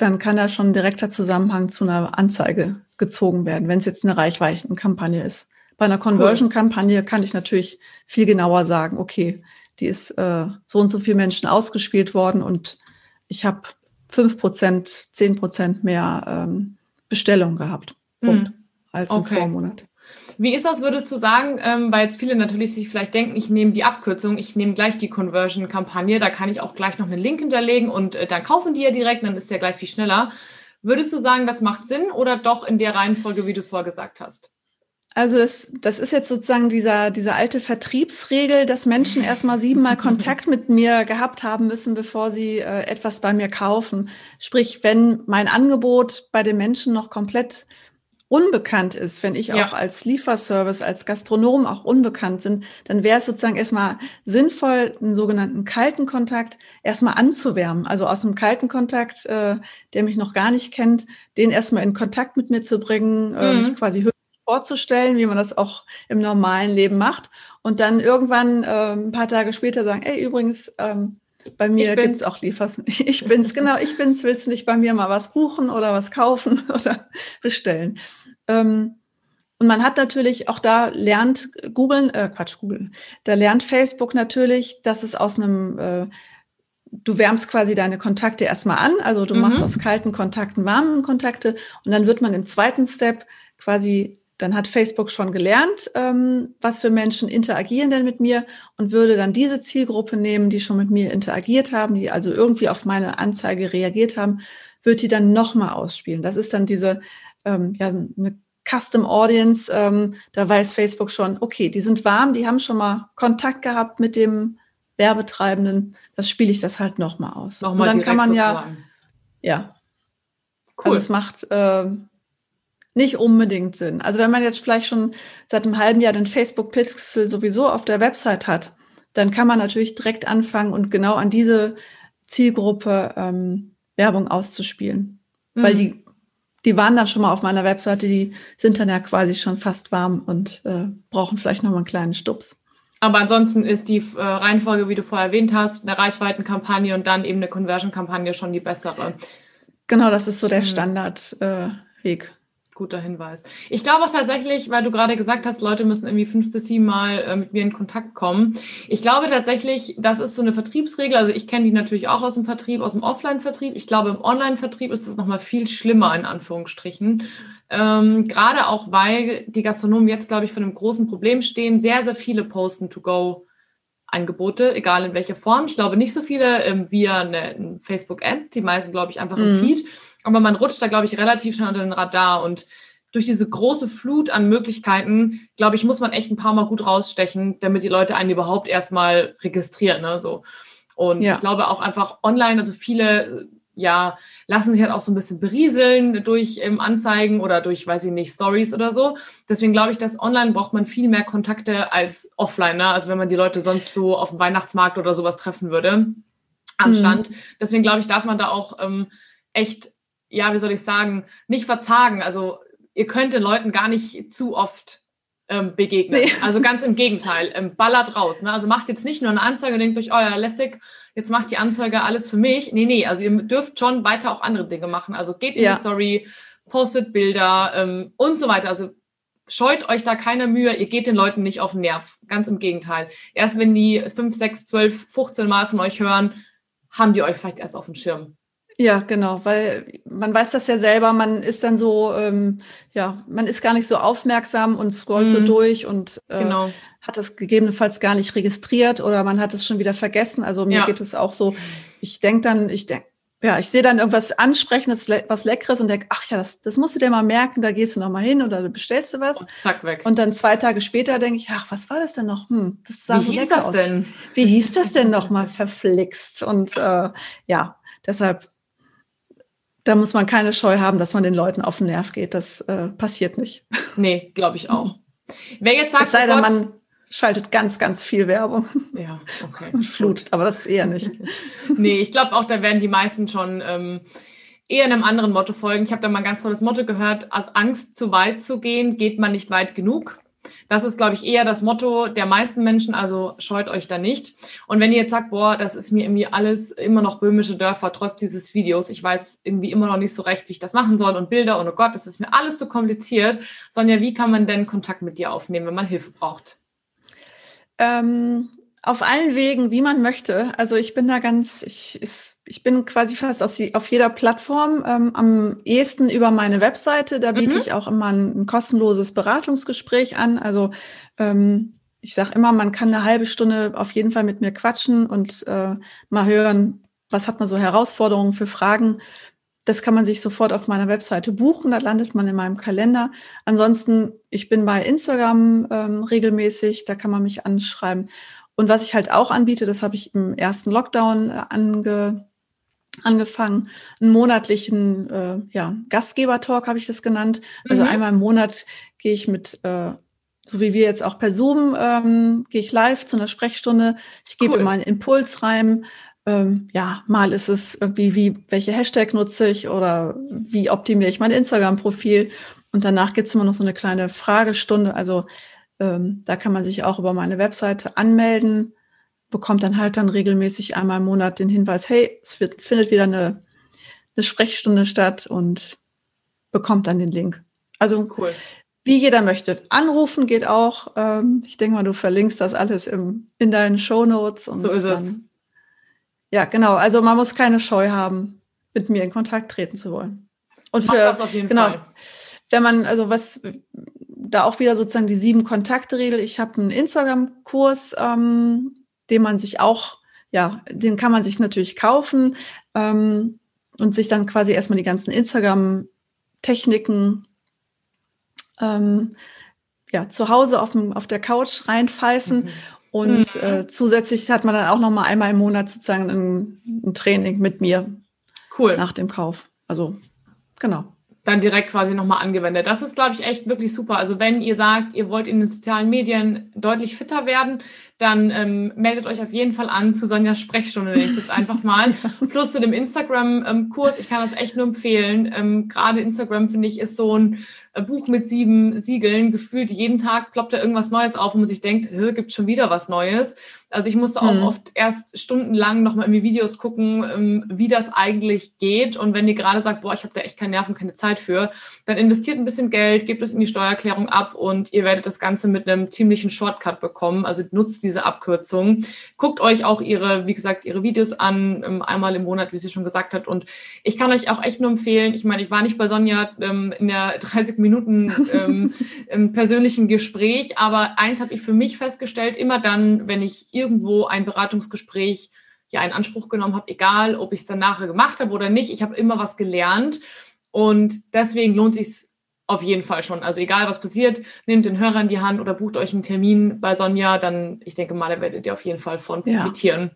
S2: dann kann da schon ein direkter Zusammenhang zu einer Anzeige gezogen werden, wenn es jetzt eine Reichweitenkampagne ist. Bei einer Conversion-Kampagne kann ich natürlich viel genauer sagen, okay, die ist äh, so und so viel Menschen ausgespielt worden und ich habe fünf Prozent, zehn Prozent mehr ähm, Bestellungen gehabt mhm. als im okay. Vormonat.
S1: Wie ist das, würdest du sagen, ähm, weil jetzt viele natürlich sich vielleicht denken, ich nehme die Abkürzung, ich nehme gleich die Conversion-Kampagne, da kann ich auch gleich noch einen Link hinterlegen und äh, dann kaufen die ja direkt, dann ist der gleich viel schneller. Würdest du sagen, das macht Sinn oder doch in der Reihenfolge, wie du vorgesagt hast?
S2: Also das, das ist jetzt sozusagen dieser, diese alte Vertriebsregel, dass Menschen erstmal siebenmal Kontakt mit mir gehabt haben müssen, bevor sie äh, etwas bei mir kaufen. Sprich, wenn mein Angebot bei den Menschen noch komplett unbekannt ist, wenn ich ja. auch als Lieferservice, als Gastronom auch unbekannt sind, dann wäre es sozusagen erstmal sinnvoll, einen sogenannten kalten Kontakt erstmal anzuwärmen. Also aus einem kalten Kontakt, äh, der mich noch gar nicht kennt, den erstmal in Kontakt mit mir zu bringen, äh, mhm. mich quasi vorzustellen, wie man das auch im normalen Leben macht. Und dann irgendwann äh, ein paar Tage später sagen, ey, übrigens, ähm, bei mir gibt es auch Liefers. Ich bin's, genau, ich bin's. Willst du nicht bei mir mal was buchen oder was kaufen oder bestellen? Ähm, und man hat natürlich auch da lernt Google, äh, Quatsch, Google, da lernt Facebook natürlich, dass es aus einem, äh, du wärmst quasi deine Kontakte erstmal an, also du mhm. machst aus kalten Kontakten warmen Kontakte und dann wird man im zweiten Step quasi, dann hat Facebook schon gelernt, ähm, was für Menschen interagieren denn mit mir und würde dann diese Zielgruppe nehmen, die schon mit mir interagiert haben, die also irgendwie auf meine Anzeige reagiert haben, wird die dann nochmal ausspielen. Das ist dann diese ähm, ja, eine Custom Audience, ähm, da weiß Facebook schon, okay, die sind warm, die haben schon mal Kontakt gehabt mit dem Werbetreibenden, das spiele ich das halt nochmal aus.
S1: Nochmal Und dann kann man sozusagen.
S2: ja, ja. Cool. Also es macht äh, nicht unbedingt Sinn. Also wenn man jetzt vielleicht schon seit einem halben Jahr den Facebook Pixel sowieso auf der Website hat, dann kann man natürlich direkt anfangen und genau an diese Zielgruppe ähm, Werbung auszuspielen. Mhm. Weil die die waren dann schon mal auf meiner Webseite, die sind dann ja quasi schon fast warm und äh, brauchen vielleicht noch mal einen kleinen Stups.
S1: Aber ansonsten ist die äh, Reihenfolge, wie du vorher erwähnt hast, eine Reichweitenkampagne und dann eben eine Conversion-Kampagne schon die bessere.
S2: Genau, das ist so der mhm. Standardweg. Äh,
S1: guter Hinweis. Ich glaube auch tatsächlich, weil du gerade gesagt hast, Leute müssen irgendwie fünf bis sieben Mal äh, mit mir in Kontakt kommen. Ich glaube tatsächlich, das ist so eine Vertriebsregel. Also ich kenne die natürlich auch aus dem Vertrieb, aus dem Offline-Vertrieb. Ich glaube, im Online-Vertrieb ist das nochmal viel schlimmer, in Anführungsstrichen. Ähm, gerade auch, weil die Gastronomen jetzt, glaube ich, vor einem großen Problem stehen. Sehr, sehr viele posten to go. Angebote, egal in welcher Form. Ich glaube nicht so viele ähm, via eine, eine Facebook-Ad, die meisten, glaube ich, einfach im mhm. Feed. Aber man rutscht da, glaube ich, relativ schnell unter den Radar und durch diese große Flut an Möglichkeiten, glaube ich, muss man echt ein paar Mal gut rausstechen, damit die Leute einen überhaupt erstmal registrieren. Ne? So. Und ja. ich glaube auch einfach online, also viele ja, lassen sich halt auch so ein bisschen berieseln durch ähm, Anzeigen oder durch, weiß ich nicht, Stories oder so. Deswegen glaube ich, dass online braucht man viel mehr Kontakte als offline. Ne? Also wenn man die Leute sonst so auf dem Weihnachtsmarkt oder sowas treffen würde am mhm. Stand. Deswegen glaube ich, darf man da auch ähm, echt ja, wie soll ich sagen, nicht verzagen. Also ihr könnt den Leuten gar nicht zu oft ähm, begegnen. Nee. Also ganz im Gegenteil, ähm, ballert raus. Ne? Also macht jetzt nicht nur eine Anzeige und denkt euch, oh ja, lässig, jetzt macht die Anzeige alles für mich. Nee, nee, also ihr dürft schon weiter auch andere Dinge machen. Also geht in ja. die Story, postet Bilder ähm, und so weiter. Also scheut euch da keine Mühe, ihr geht den Leuten nicht auf den Nerv. Ganz im Gegenteil. Erst wenn die 5, 6, 12, 15 Mal von euch hören, haben die euch vielleicht erst auf dem Schirm.
S2: Ja, genau, weil man weiß das ja selber, man ist dann so, ähm, ja, man ist gar nicht so aufmerksam und scrollt mhm. so durch und äh, genau. hat das gegebenenfalls gar nicht registriert oder man hat es schon wieder vergessen. Also mir ja. geht es auch so, ich denke dann, ich denke, ja, ich sehe dann irgendwas Ansprechendes, was Leckeres und denke, ach ja, das, das musst du dir mal merken, da gehst du noch mal hin oder bestellst du was. Und zack, weg. Und dann zwei Tage später denke ich, ach, was war das denn noch? Hm, das
S1: sah Wie so hieß das aus. denn?
S2: Wie hieß das denn noch mal verflixt? Und äh, ja, deshalb da muss man keine Scheu haben, dass man den Leuten auf den Nerv geht. Das äh, passiert nicht.
S1: Nee, glaube ich auch. Wer jetzt sagt,
S2: es sei denn, oh man schaltet ganz, ganz viel Werbung.
S1: Ja, okay.
S2: Und flutet, aber das ist eher nicht.
S1: nee, ich glaube auch, da werden die meisten schon ähm, eher einem anderen Motto folgen. Ich habe da mal ein ganz tolles Motto gehört, aus Angst zu weit zu gehen, geht man nicht weit genug. Das ist, glaube ich, eher das Motto der meisten Menschen, also scheut euch da nicht. Und wenn ihr jetzt sagt, boah, das ist mir irgendwie alles immer noch böhmische Dörfer, trotz dieses Videos, ich weiß irgendwie immer noch nicht so recht, wie ich das machen soll und Bilder und oh Gott, das ist mir alles zu kompliziert. Sonja, wie kann man denn Kontakt mit dir aufnehmen, wenn man Hilfe braucht?
S2: Ähm, auf allen Wegen, wie man möchte. Also ich bin da ganz, ich, ich bin quasi fast auf, jeder Plattform. Ähm, am ehesten über meine Webseite. Da biete mhm. ich auch immer ein, ein, kostenloses Beratungsgespräch an. Also ähm, ich sage immer, man kann eine halbe Stunde auf jeden Fall mit mir quatschen und äh, mal hören, was hat man so Herausforderungen für Fragen. Das kann man sich sofort auf meiner Webseite buchen. Da landet man in meinem Kalender. Ansonsten, ich bin bei Instagram ähm, regelmäßig. Da kann man mich anschreiben. Und was ich halt auch anbiete, das habe ich im ersten Lockdown äh, ange, angefangen, einen monatlichen äh, ja, Gastgeber-Talk habe ich das genannt. Also mhm. einmal im Monat gehe ich mit, äh, so wie wir jetzt auch per Zoom, ähm, gehe ich live zu einer Sprechstunde. Ich gebe cool. meinen Impuls rein. Ähm, ja, mal ist es irgendwie, wie, welche Hashtag nutze ich oder wie optimiere ich mein Instagram-Profil. Und danach gibt es immer noch so eine kleine Fragestunde. Also ähm, da kann man sich auch über meine Webseite anmelden, bekommt dann halt dann regelmäßig einmal im Monat den Hinweis, hey, es wird, findet wieder eine, eine Sprechstunde statt und bekommt dann den Link. Also cool. Wie jeder möchte. Anrufen geht auch. Ähm, ich denke mal, du verlinkst das alles im, in deinen Show Notes.
S1: so ist dann, es.
S2: Ja, genau. Also man muss keine Scheu haben, mit mir in Kontakt treten zu wollen.
S1: Und für, das auf jeden genau, Fall.
S2: Wenn man, also was, da auch wieder sozusagen die sieben Kontakte-Regel. Ich habe einen Instagram-Kurs, ähm, den man sich auch, ja, den kann man sich natürlich kaufen ähm, und sich dann quasi erstmal die ganzen Instagram-Techniken ähm, ja, zu Hause auf, dem, auf der Couch reinpfeifen. Mhm. Und mhm. Äh, zusätzlich hat man dann auch noch mal einmal im Monat sozusagen ein, ein Training mit mir.
S1: Cool.
S2: Nach dem Kauf. Also, genau
S1: dann direkt quasi nochmal angewendet. Das ist, glaube ich, echt wirklich super. Also wenn ihr sagt, ihr wollt in den sozialen Medien deutlich fitter werden, dann ähm, meldet euch auf jeden Fall an zu Sonjas Sprechstunde, nenne ich jetzt einfach mal. Plus zu dem Instagram-Kurs. Ich kann das echt nur empfehlen. Ähm, Gerade Instagram, finde ich, ist so ein äh, Buch mit sieben Siegeln. Gefühlt jeden Tag ploppt da irgendwas Neues auf, wo man sich denkt, gibt schon wieder was Neues. Also ich musste auch mhm. oft erst stundenlang nochmal irgendwie Videos gucken, ähm, wie das eigentlich geht. Und wenn ihr gerade sagt, boah, ich habe da echt keine Nerven, keine Zeit für, dann investiert ein bisschen Geld, gebt es in die Steuererklärung ab und ihr werdet das Ganze mit einem ziemlichen Shortcut bekommen. Also nutzt diese Abkürzung. Guckt euch auch ihre, wie gesagt, ihre Videos an, ähm, einmal im Monat, wie sie schon gesagt hat. Und ich kann euch auch echt nur empfehlen, ich meine, ich war nicht bei Sonja ähm, in der 30 Minuten ähm, im persönlichen Gespräch, aber eins habe ich für mich festgestellt, immer dann, wenn ich irgendwo ein Beratungsgespräch ja in Anspruch genommen habe, egal ob ich es dann nachher gemacht habe oder nicht, ich habe immer was gelernt und deswegen lohnt sich auf jeden Fall schon. Also egal was passiert, nehmt den Hörer in die Hand oder bucht euch einen Termin bei Sonja, dann ich denke mal, da werdet ihr auf jeden Fall von profitieren. Ja.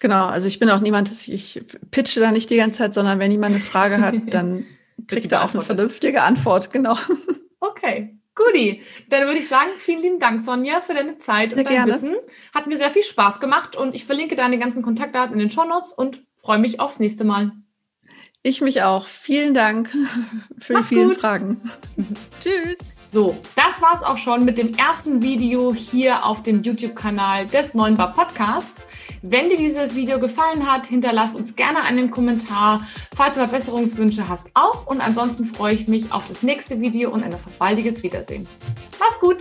S2: Genau, also ich bin auch niemand, ich pitche da nicht die ganze Zeit, sondern wenn jemand eine Frage hat, dann kriegt er auch eine vernünftige Antwort, genau.
S1: Okay, Guti, dann würde ich sagen, vielen lieben Dank, Sonja, für deine Zeit und sehr dein gerne. Wissen. Hat mir sehr viel Spaß gemacht und ich verlinke deine ganzen Kontaktdaten in den Show Notes und freue mich aufs nächste Mal.
S2: Ich mich auch. Vielen Dank für Mach's die vielen gut. Fragen.
S1: Tschüss. So, das war's auch schon mit dem ersten Video hier auf dem YouTube-Kanal des Neuen Bar Podcasts. Wenn dir dieses Video gefallen hat, hinterlass uns gerne einen Kommentar. Falls du Verbesserungswünsche hast, auch. Und ansonsten freue ich mich auf das nächste Video und ein baldiges Wiedersehen. Mach's gut!